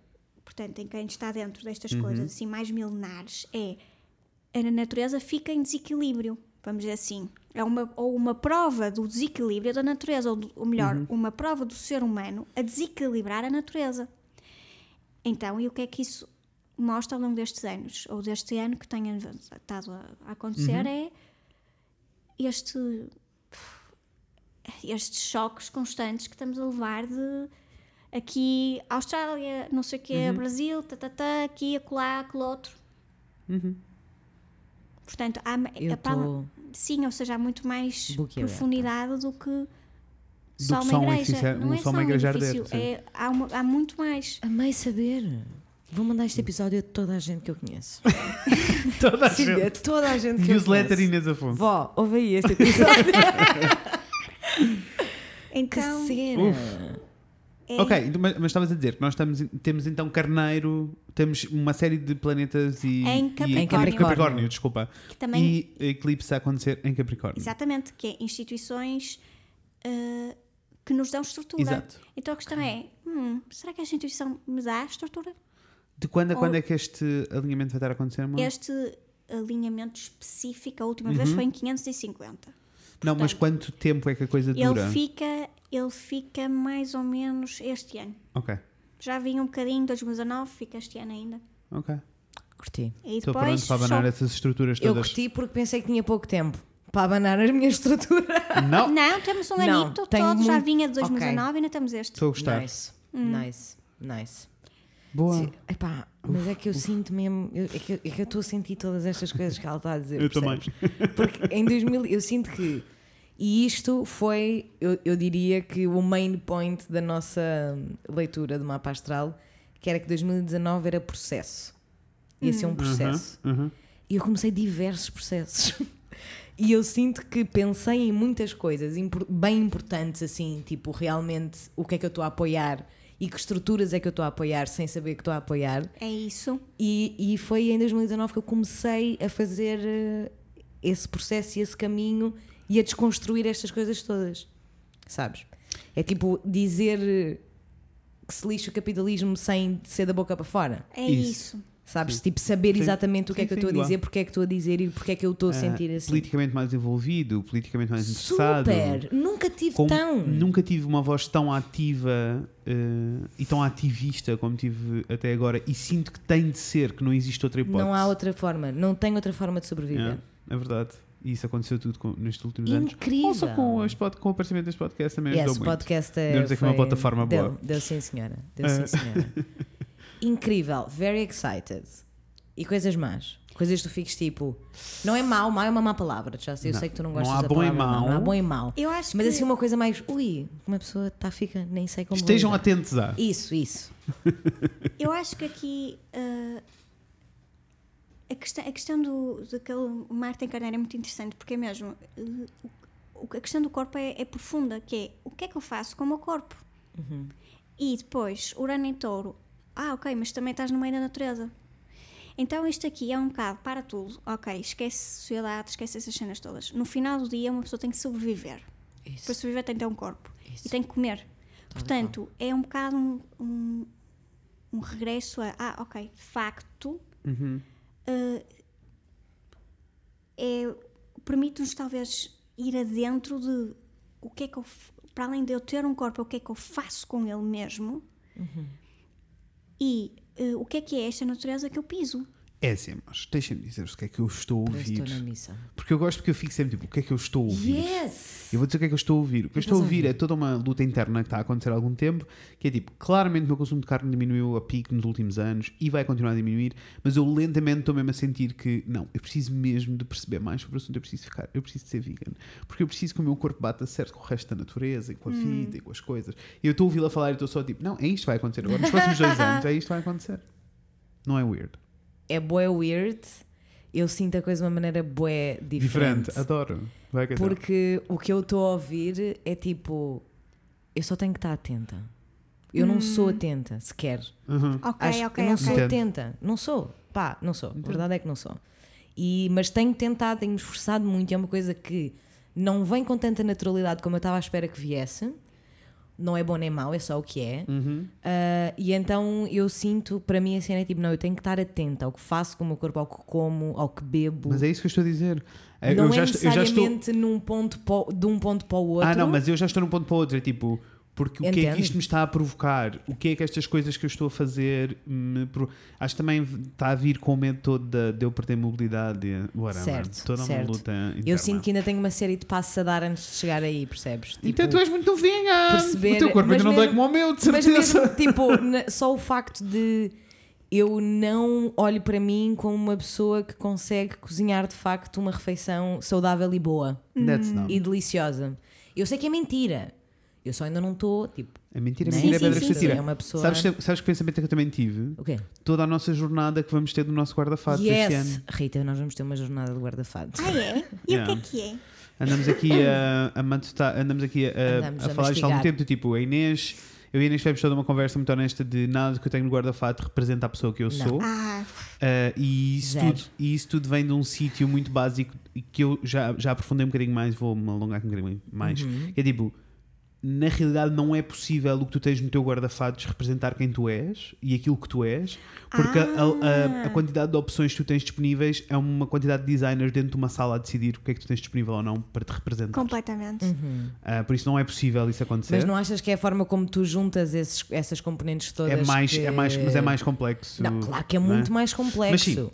portanto, em quem está dentro destas coisas assim mais milenares, é a natureza fica em desequilíbrio, vamos dizer assim. É uma, ou uma prova do desequilíbrio da natureza, ou, do- ou melhor, uma prova do ser humano a desequilibrar a natureza. Então, e o que é que isso mostra ao longo destes anos, ou deste ano que tenha estado a, acontecer, é este estes choques constantes que estamos a levar de aqui Austrália, não sei o que, Brasil, tá, tá, tá, aqui, acolá, aquele outro. Portanto, há, Eu a tô- sim, ou seja, há muito mais profundidade do que só que uma um igreja. não é só uma um igreja arder, é, há, uma- há muito mais. Amei saber. Vou mandar este episódio a toda a gente que eu conheço. Toda a Sim, a gente. toda a gente que eu Newsletter conheço. Inês Afonso. Vó, ouve aí este episódio. que Então, cena. É, Ok, mas, mas estavas a dizer que nós estamos, temos então Carneiro, temos uma série de planetas e. Em e- Capricórnio. Capricórnio, desculpa. que também E eclipse a acontecer em Capricórnio. Exatamente, que é instituições ah, que nos dão estrutura. Exato. Então a questão é: hum, será que esta instituição me dá estrutura? De quando a Ou- quando é que este alinhamento vai estar a acontecer, amor? Este alinhamento específico, a última vez, foi em 550. Não, mas portanto, quanto tempo é que a coisa dura? Ele fica, ele fica mais ou menos este ano. Ok, Já vinha um bocadinho, 2019, fica este ano ainda. ok. Curti. E Estou depois. pronto para abanar só- essas estruturas Eu todas. curti porque pensei que tinha pouco tempo para abanar a minha estrutura. Não, Não, temos um Não, anito tenho todo, já muito- vinha de Ok. 2019 ainda temos este. estou a gostar. Nice, Hum. nice, nice. Boa. Sim, epá, mas é que eu sinto mesmo, eu- é que eu é que eu estou a sentir todas estas coisas que ela está a dizer. Eu também. percebes? Porque em 2000 eu sinto que, e isto foi, eu, eu diria que o main point da nossa leitura de mapa astral, que era que 2019 era processo. Ia ser um processo. Uhum. E eu comecei diversos processos. E eu sinto que pensei em muitas coisas impor- bem importantes, assim, tipo, realmente o que é que eu estou a apoiar e que estruturas é que eu estou a apoiar sem saber que estou a apoiar. É isso. E, e foi em 2019 que eu comecei a fazer eh, esse processo e esse caminho e a desconstruir estas coisas todas. Sabes? É tipo dizer que se lixa o capitalismo sem ser da boca para fora. É Isso. Sabes? Tipo, saber Sim. exatamente o que é Sim, que eu sim, estou a dizer, porque é que estou a dizer e porque é que eu estou a sentir Ah, assim. Politicamente mais envolvido, politicamente mais interessado. Super! Nunca tive Com- tão. Nunca tive uma voz tão ativa eh, e tão ativista como tive até agora e sinto que tem de ser, que não existe outra hipótese. Não há outra forma. Não tem outra forma de sobreviver. É, é verdade. E isso aconteceu tudo com- nestes últimos anos. Incrível! Ou só com, as com o aparecimento deste podcast também Esse ajudou muito. podcast é. Deu-nos aqui uma foi- plataforma deu, boa. Deu sim, senhora. Deu É. sim, senhora. Incrível. Very excited. E coisas más. Coisas que tu fiques tipo. Não é mau, mau é uma má palavra. Já sei, eu Não. sei que tu não Não gostas há da bom e palavra mau. mau. Não há bom e mau. Eu acho Mas que assim uma coisa mais. Ui, uma pessoa está, fica, nem sei como. Estejam atentos a. Isso, isso. Eu acho que aqui ah, a, questão, a questão do daquele Martin Carneiro é muito interessante porque é mesmo o- a questão do corpo é, é profunda, que é o que é que eu faço com o meu corpo? E depois, Urano em touro, ah ok, mas também estás no meio da natureza. Então isto aqui é um bocado para tudo, ok, esquece sociedade, esquece essas cenas todas. No final do dia uma pessoa tem que sobreviver. Isso. Para sobreviver tem que ter um corpo Isso. e tem que comer. Portanto, é um bocado um, um, um regresso a, ah, ok, de facto, Uhum. Eh, é, permite-nos talvez ir adentro de o que é que eu, para além de eu ter um corpo, o que é que eu faço com ele mesmo e eh, o que é que é esta natureza que eu piso. É assim, mas deixem-me dizer-vos o que é que eu estou a Parece ouvir. estou na missa. Porque eu gosto porque eu fico sempre tipo, o que é que eu estou a ouvir? Yes! Eu vou dizer o que é que eu estou a ouvir. O que eu estou a ouvir é toda uma luta interna que está a acontecer há algum tempo, que é tipo, claramente o meu consumo de carne diminuiu a pico nos últimos anos e vai continuar a diminuir, mas eu lentamente estou mesmo a sentir que, não, eu preciso mesmo de perceber mais sobre o assunto, eu preciso ficar, eu preciso de ser vegan. Porque eu preciso que o meu corpo bata certo com o resto da natureza e com a vida e com as coisas. E eu estou a ouvi-la falar e estou só tipo, não, é isto que vai acontecer agora, nos próximos dois anos, é isto que vai acontecer. Não é weird. É bué weird. Eu sinto a coisa de uma maneira bué diferente. Diferente, adoro. Vai que Porque o que eu estou a ouvir é tipo. Eu só tenho que estar atenta. Eu não sou atenta, sequer. Uhum. Ok, Acho- ok, eu não ok. sou atenta. Não sou. Pá, não sou. A verdade é que não sou. E, mas tenho tentado, tenho me esforçado muito. É uma coisa que não vem com tanta naturalidade como eu estava à espera que viesse. Não é bom nem mau, é só o que é. Uhum. Ah, e então eu sinto, para mim, a cena é tipo: não, eu tenho que estar atenta ao que faço com o meu corpo, ao que como, ao que bebo. Mas é isso que eu estou a dizer. É, não eu, é já já estou. necessariamente num ponto po- de um ponto para o outro. Ah, não, mas eu já estou num ponto para o outro. É tipo, porque o que é Entendo. que isto me está a provocar? O que é que estas coisas que eu estou a fazer me provo- Acho que também está a vir com o medo todo de, de eu perder mobilidade. Whatever. Certo, Toda certo. uma luta interna. Eu sinto que ainda tenho uma série de passos a dar antes de chegar aí, percebes? Então Tipo, tu és muito novinha! perceber- O teu corpo mas ainda não dói como o meu, de Mas certeza! mesmo, tipo, só o facto de eu não olho para mim como uma pessoa que consegue cozinhar de facto uma refeição saudável e boa That's not. e deliciosa. Eu sei que é mentira. Eu só ainda não estou, tipo, É mentira, é Né? mentira, é Sim, pedra sim, que se tira. é uma pessoa- Sabes, sabes que pensamento é que eu também tive? o quê? Toda a nossa jornada que vamos ter do nosso guarda-fato este Yes! ano. Rita, nós vamos ter uma jornada de guarda-fatos. Ah, é? E Yeah. o que é que é? Andamos aqui a, a matutar- andamos aqui a, a- Andamos a a falar isto há algum tempo, tipo, a Inês, eu e a Inês tivemos toda uma conversa muito honesta de nada que eu tenho no guarda-fato representa a pessoa que eu Não. sou. Ah, Uh, e, isso Zero. tudo, e isso tudo vem de um sítio muito básico e que eu já, já aprofundei um bocadinho mais, vou-me alongar um bocadinho mais. Uhum. É tipo, na realidade não é possível o que tu tens no teu guarda-fatos representar quem tu és e aquilo que tu és, porque a- a, a, a quantidade de opções que tu tens disponíveis é uma quantidade de designers dentro de uma sala a decidir o que é que tu tens disponível ou não para te representar. completamente. Uhum. Uh, por isso não é possível isso acontecer. Mas não achas que é a forma como tu juntas esses- essas componentes todas? é mais, que- é mais, mas é mais complexo. Não, claro que é não muito mais complexo. Mas sim.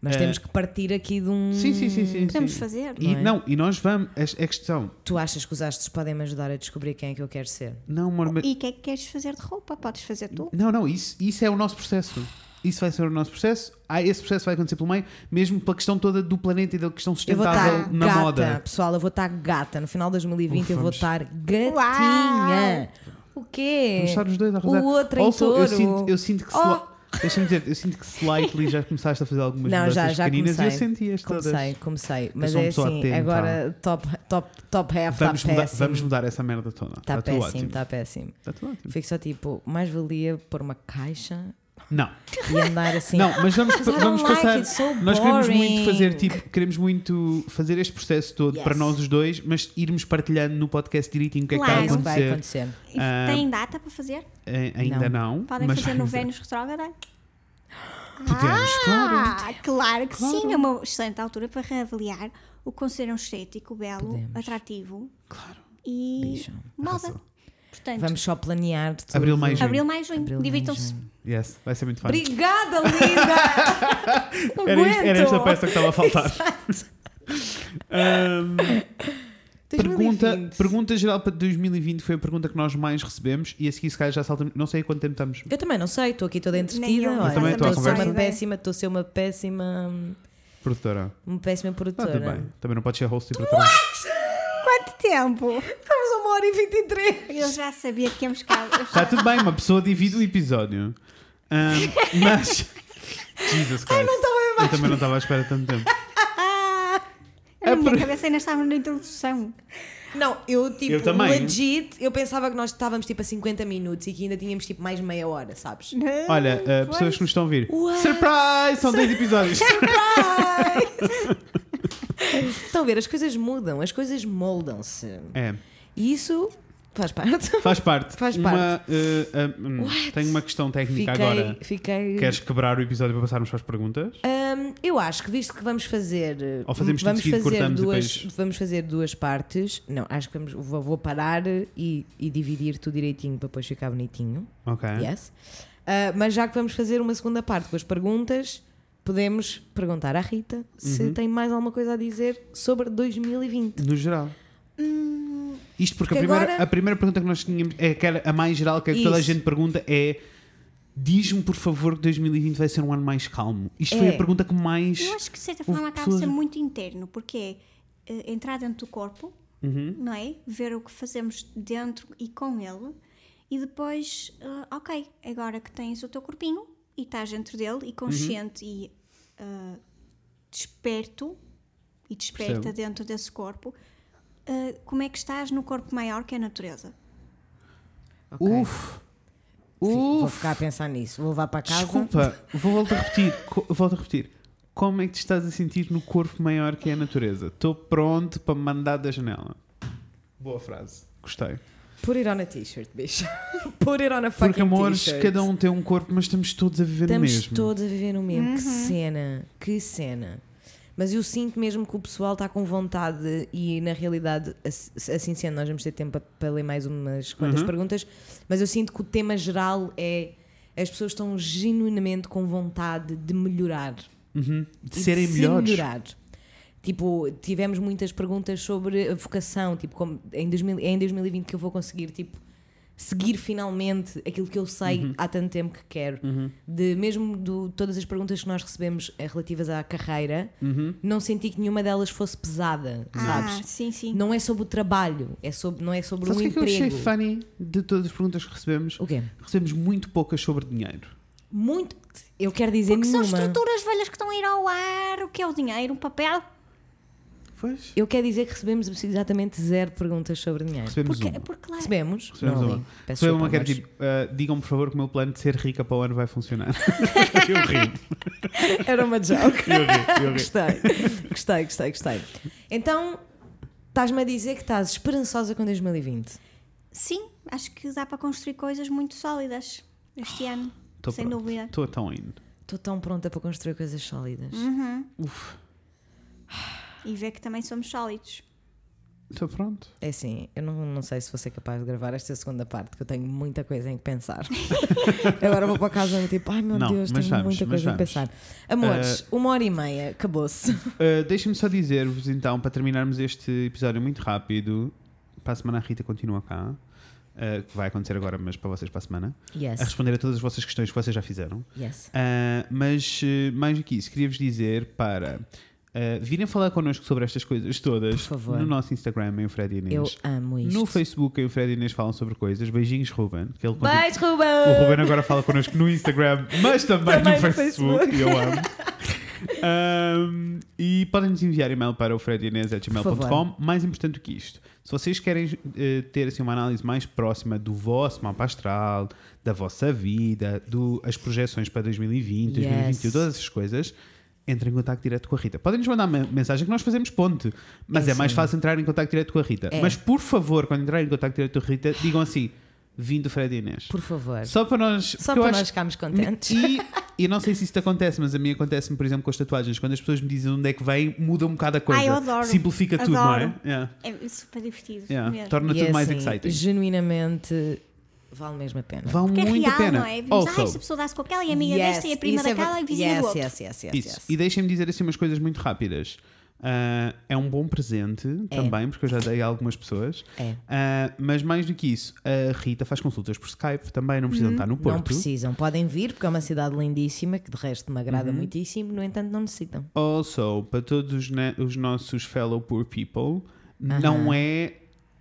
Mas Eh, temos que partir aqui de um. Sim, sim, sim, sim. Podemos sim. fazer. E, não é? não, e nós vamos. É, é questão. Tu achas que os astros podem me ajudar a descobrir quem é que eu quero ser? Não, amor, mas- E o que é que queres fazer de roupa? Podes fazer tu. não, não, isso, isso é o nosso processo. Isso vai ser o nosso processo. Ah, esse processo vai acontecer pelo meio, mesmo pela questão toda do planeta e da questão Eu vou sustentável estar na gata, moda. pessoal, eu vou estar gata. No final de 2020 Ufa, eu vou estar gatinha. O quê? Vamos estar os dois a arrasar. O outro em Also, eu touro. sinto, eu sinto que. Oh! sli- Deixa-me dizer, eu sinto que slightly já começaste a fazer algumas Não, já, mudanças já pequeninas comecei. e eu senti as todas. Comecei, comecei. Mas é assim, atenta. agora top, top, top half Vamos está mudar, péssimo. vamos mudar essa merda toda. Está Está tudo péssimo, está péssimo. Está tudo ótimo. Fico só tipo, mais valia pôr uma caixa Não, e andar assim. não, mas vamos, vamos like passar. it, so Nós queremos muito fazer tipo, queremos muito fazer este processo todo Yes. para nós os dois, mas irmos partilhando no podcast direitinho o que é que Claro. está a Isso vai acontecer. acontecer. E Ah, Tem data para fazer? Eh, ainda não. Podem mas fazer no. Vênus retrógrada? Podemos, claro. Ah, claro que Claro. sim. É uma excelente altura para reavaliar o que um estético, belo, Podemos. atrativo Claro. e Bicho. moda. Portanto, Vamos só planear tudo. Abril, maio, junho. abril, maio, junho. Divirtam-se. Yes, vai ser muito fun. Obrigada, linda! Era, isto- era esta peça que estava a faltar. Ahm, pergunta, 2020. pergunta geral para 2020 foi a pergunta que nós mais recebemos e a seguir se calhar já saltamos. Não sei há quanto tempo estamos. Eu também não sei, estou aqui toda entretida. eu. Eu também estou a ser uma conversa. péssima, estou a ser uma péssima, Produtora. uma péssima Está produtora. tudo bem. Também não pode ser host e produtora. Quanto tempo? Estamos a uma hora e 23. Eu já sabia que íamos cá. Está tudo bem, uma pessoa divide o episódio. Ahm, mas. Jesus Christ. Eu também não estava à espera de tanto tempo. Na É minha por- cabeça ainda estava na introdução. Não, eu tipo, Eu também. legit, eu pensava que nós estávamos tipo a 50 minutos e que ainda tínhamos tipo mais meia hora, sabes? Olha, uh, pessoas que nos estão a ouvir. What? Surprise! São 10 episódios. Estão a ver, as coisas mudam, as coisas moldam-se. É, E isso faz parte. faz parte. Faz Uma, parte. uh, uh, hum, What? tenho uma questão técnica Fiquei. agora. fiquei... Queres quebrar o episódio para passarmos para as perguntas? Hum, eu acho que visto que vamos fazer. Ou fazemos tudo vamos seguido, fazer duas, depois- Vamos fazer duas partes. Não, acho que vamos, vou, vou parar e, e dividir tudo direitinho para depois ficar bonitinho. Ok. Yes. Ah, mas já que vamos fazer uma segunda parte com as perguntas, podemos perguntar à Rita se Uhum. tem mais alguma coisa a dizer sobre 2020. No geral. Hum, Isto porque, a, Porque primeira, agora- a primeira pergunta que nós tínhamos, é aquela, a mais geral, que, é que toda a Isso. gente pergunta é. Diz-me, por favor, que 2020 vai ser um ano mais calmo. Isto foi É. a pergunta que mais. eu acho que de certa forma acaba pessoas- de ser muito interno, porque é eh, entrar dentro do corpo, Uhum. não é? Ver o que fazemos dentro e com ele, e depois, ah, ok, agora que tens o teu corpinho e estás dentro dele e consciente e ah, desperto e desperta Percebo. dentro desse corpo, ah, como é que estás no corpo maior que é a natureza? Ok. Uf! Sim, vou Uf! ficar a pensar nisso. Vou levar para casa. Desculpa, vou voltar a repetir. Volto a repetir. Como é que te estás a sentir no corpo maior que é a natureza? Estou pronto para me mandar da janela. Boa frase. Gostei. Put it on a t-shirt, bicho. Put it on a fucking Porque, amores, cada um tem um corpo, mas estamos todos a viver no Estamos mesmo. todos a viver no mesmo. Que cena, que cena. Mas eu sinto mesmo que o pessoal está com vontade e na realidade, ass- assim sendo, nós vamos ter tempo para, ler mais umas quantas Uhum. perguntas, mas eu sinto que o tema geral é as pessoas estão genuinamente com vontade de melhorar. Uhum. De serem de se melhores. melhorar. Tipo, tivemos muitas perguntas sobre a vocação, tipo, como em, 2000, é em 2020 que eu vou conseguir, tipo, seguir finalmente aquilo que eu sei Uhum. há tanto tempo que quero. De mesmo do, todas as perguntas que nós recebemos eh, relativas à carreira, Uhum. não senti que nenhuma delas fosse pesada, Ah, sabes? sim, sim. Não é sobre o trabalho, é sobre, não é sobre Sabes o o que é que eu emprego. achei funny de todas as perguntas que recebemos? O quê? Recebemos muito poucas sobre dinheiro. Muito. Eu quero dizer Porque são nenhuma. estruturas velhas que estão a ir ao ar, o que é o dinheiro, um papel. Pois. Eu quero dizer que recebemos exatamente zero perguntas sobre dinheiro. Recebemos Porque, uma. porque lá Recebemos? Recebemos não uma. Recebemos uma desculpa, que era mas- tipo: ah, digam por favor que o meu plano de ser rica para o ano vai funcionar. eu ri. Era uma joke. Eu ri. Eu ri. gostei, gostei, gostei, gostei. Então, estás-me a dizer que estás esperançosa com 2020? Sim, acho que dá para construir coisas muito sólidas este ano. Tô sem pronto. dúvida. Estou tão indo. Estou tão pronta para construir coisas sólidas. Uf. E ver que também somos sólidos. Estou pronto. É assim, eu não, não sei se vou ser capaz de gravar esta segunda parte, que eu tenho muita coisa em que pensar. Agora vou para casa e tipo, ai meu Não, Deus, tenho vamos, muita coisa em vamos. pensar. Amores, uma hora e meia, acabou-se. Uh, Deixem-me só dizer-vos então, para terminarmos este episódio muito rápido, para a semana a Rita continua cá, uh, que vai acontecer agora, mas para vocês para a semana, a Yes, responder a todas as vossas questões que vocês já fizeram. yes. Uh, mas uh, mais do que isso, queria-vos dizer para uh, virem falar connosco sobre estas coisas todas no nosso Instagram, em Fred Inês. Eu amo isto. No Facebook, em o Fred Inês falam sobre coisas. Beijinhos, Ruben. Que ele continua- Ruben! o Ruben agora fala connosco no Instagram, mas também, Também no no Facebook. Facebook. eu amo. Um, e podem nos enviar e-mail para o fredinês.gmail.com. Mais importante do que isto, se vocês querem eh, ter assim, uma análise mais próxima do vosso mapa astral, da vossa vida, do, as projeções para 2020, 2021, Yes. todas essas coisas, entrem em contato direto com a Rita. Podem nos mandar uma mensagem que nós fazemos ponte, mas É é, mais fácil entrar em contato direto com a Rita. É. Mas por favor, quando entrarem em contato direto com a Rita, digam assim: vim do Fred e Inês. Por favor. Só para nós. Só eu para acho- nós ficarmos contentes. E, e não sei se isto acontece, mas a mim acontece-me, por exemplo, com as tatuagens. Quando as pessoas me dizem onde é que vem, muda um bocado a coisa. Ai, eu adoro. Simplifica tudo, não é? Adoro. Yeah, É super divertido. yeah. mesmo. Torna E tudo é mais assim, exciting. Genuinamente vale mesmo a pena. Vale Porque é muito real, a pena. não é? Vimos, ah, Also, esta pessoa dá-se com aquela e a amiga Yes, desta e a prima é daquela ver- e vizinha yes, do outro. Yes, yes, yes, isso. yes. E deixem-me dizer assim umas coisas muito rápidas. Ah, é um bom presente É. também, porque eu já dei a algumas pessoas. É. Ah, mas mais do que isso, a Rita faz consultas por Skype também, não precisam estar no Porto. Não precisam, podem vir porque é uma cidade lindíssima que de resto me agrada Uhum. muitíssimo, no entanto não necessitam. Also, para todos os, os nossos fellow poor people, não é.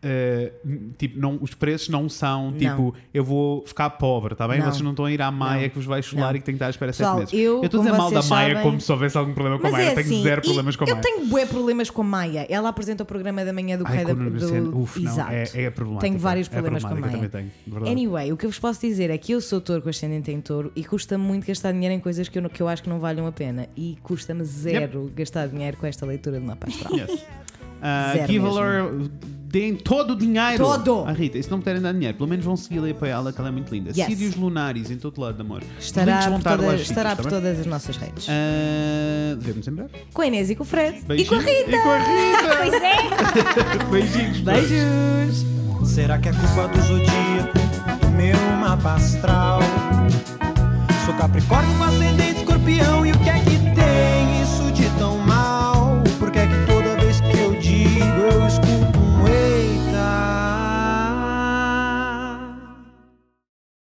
Eh, tipo, não, os preços não são tipo, eu vou ficar pobre, tá bem? Não. Vocês não estão a ir à Maia Não. que vos vai chular Não. e que tem que estar à espera Pessoal, 7 meses. eu, estou a dizer mal da Maia sabem- como se houvesse algum problema com a Mas Maia. é Tenho assim, zero problemas com a eu Maia. tenho bué problemas com a Maia. Ela apresenta o programa da manhã do Ai, o da, do, Uf, não, Exato. é, é. Tenho vários é problemas com a Maia. Também tenho. Anyway, o que eu vos posso dizer é que eu sou touro com ascendente em touro e custa muito gastar dinheiro em coisas que eu, não- que eu acho que não valham a pena. E custa-me zero gastar dinheiro com esta leitura de mapa astral. Yes. Ah, Zero give mesmo. deem todo o dinheiro Todo! à Rita. E se não puderem dar dinheiro, pelo menos vão segui-la e apoiá-la, que ela é muito linda. Yes. Sítios lunares em todo lado, amor. Estará, por, todas, estará tá por todas as nossas redes. Ah, Vemos em breve. Com a Inês e com o Fred. E com a Beijinhos. Rita. E com a Rita. Pois é. Beijinhos. Beijos. Será que é culpa do zodíaco, do meu mapa astral? Sou capricórnio com ascendente escorpião e o que é que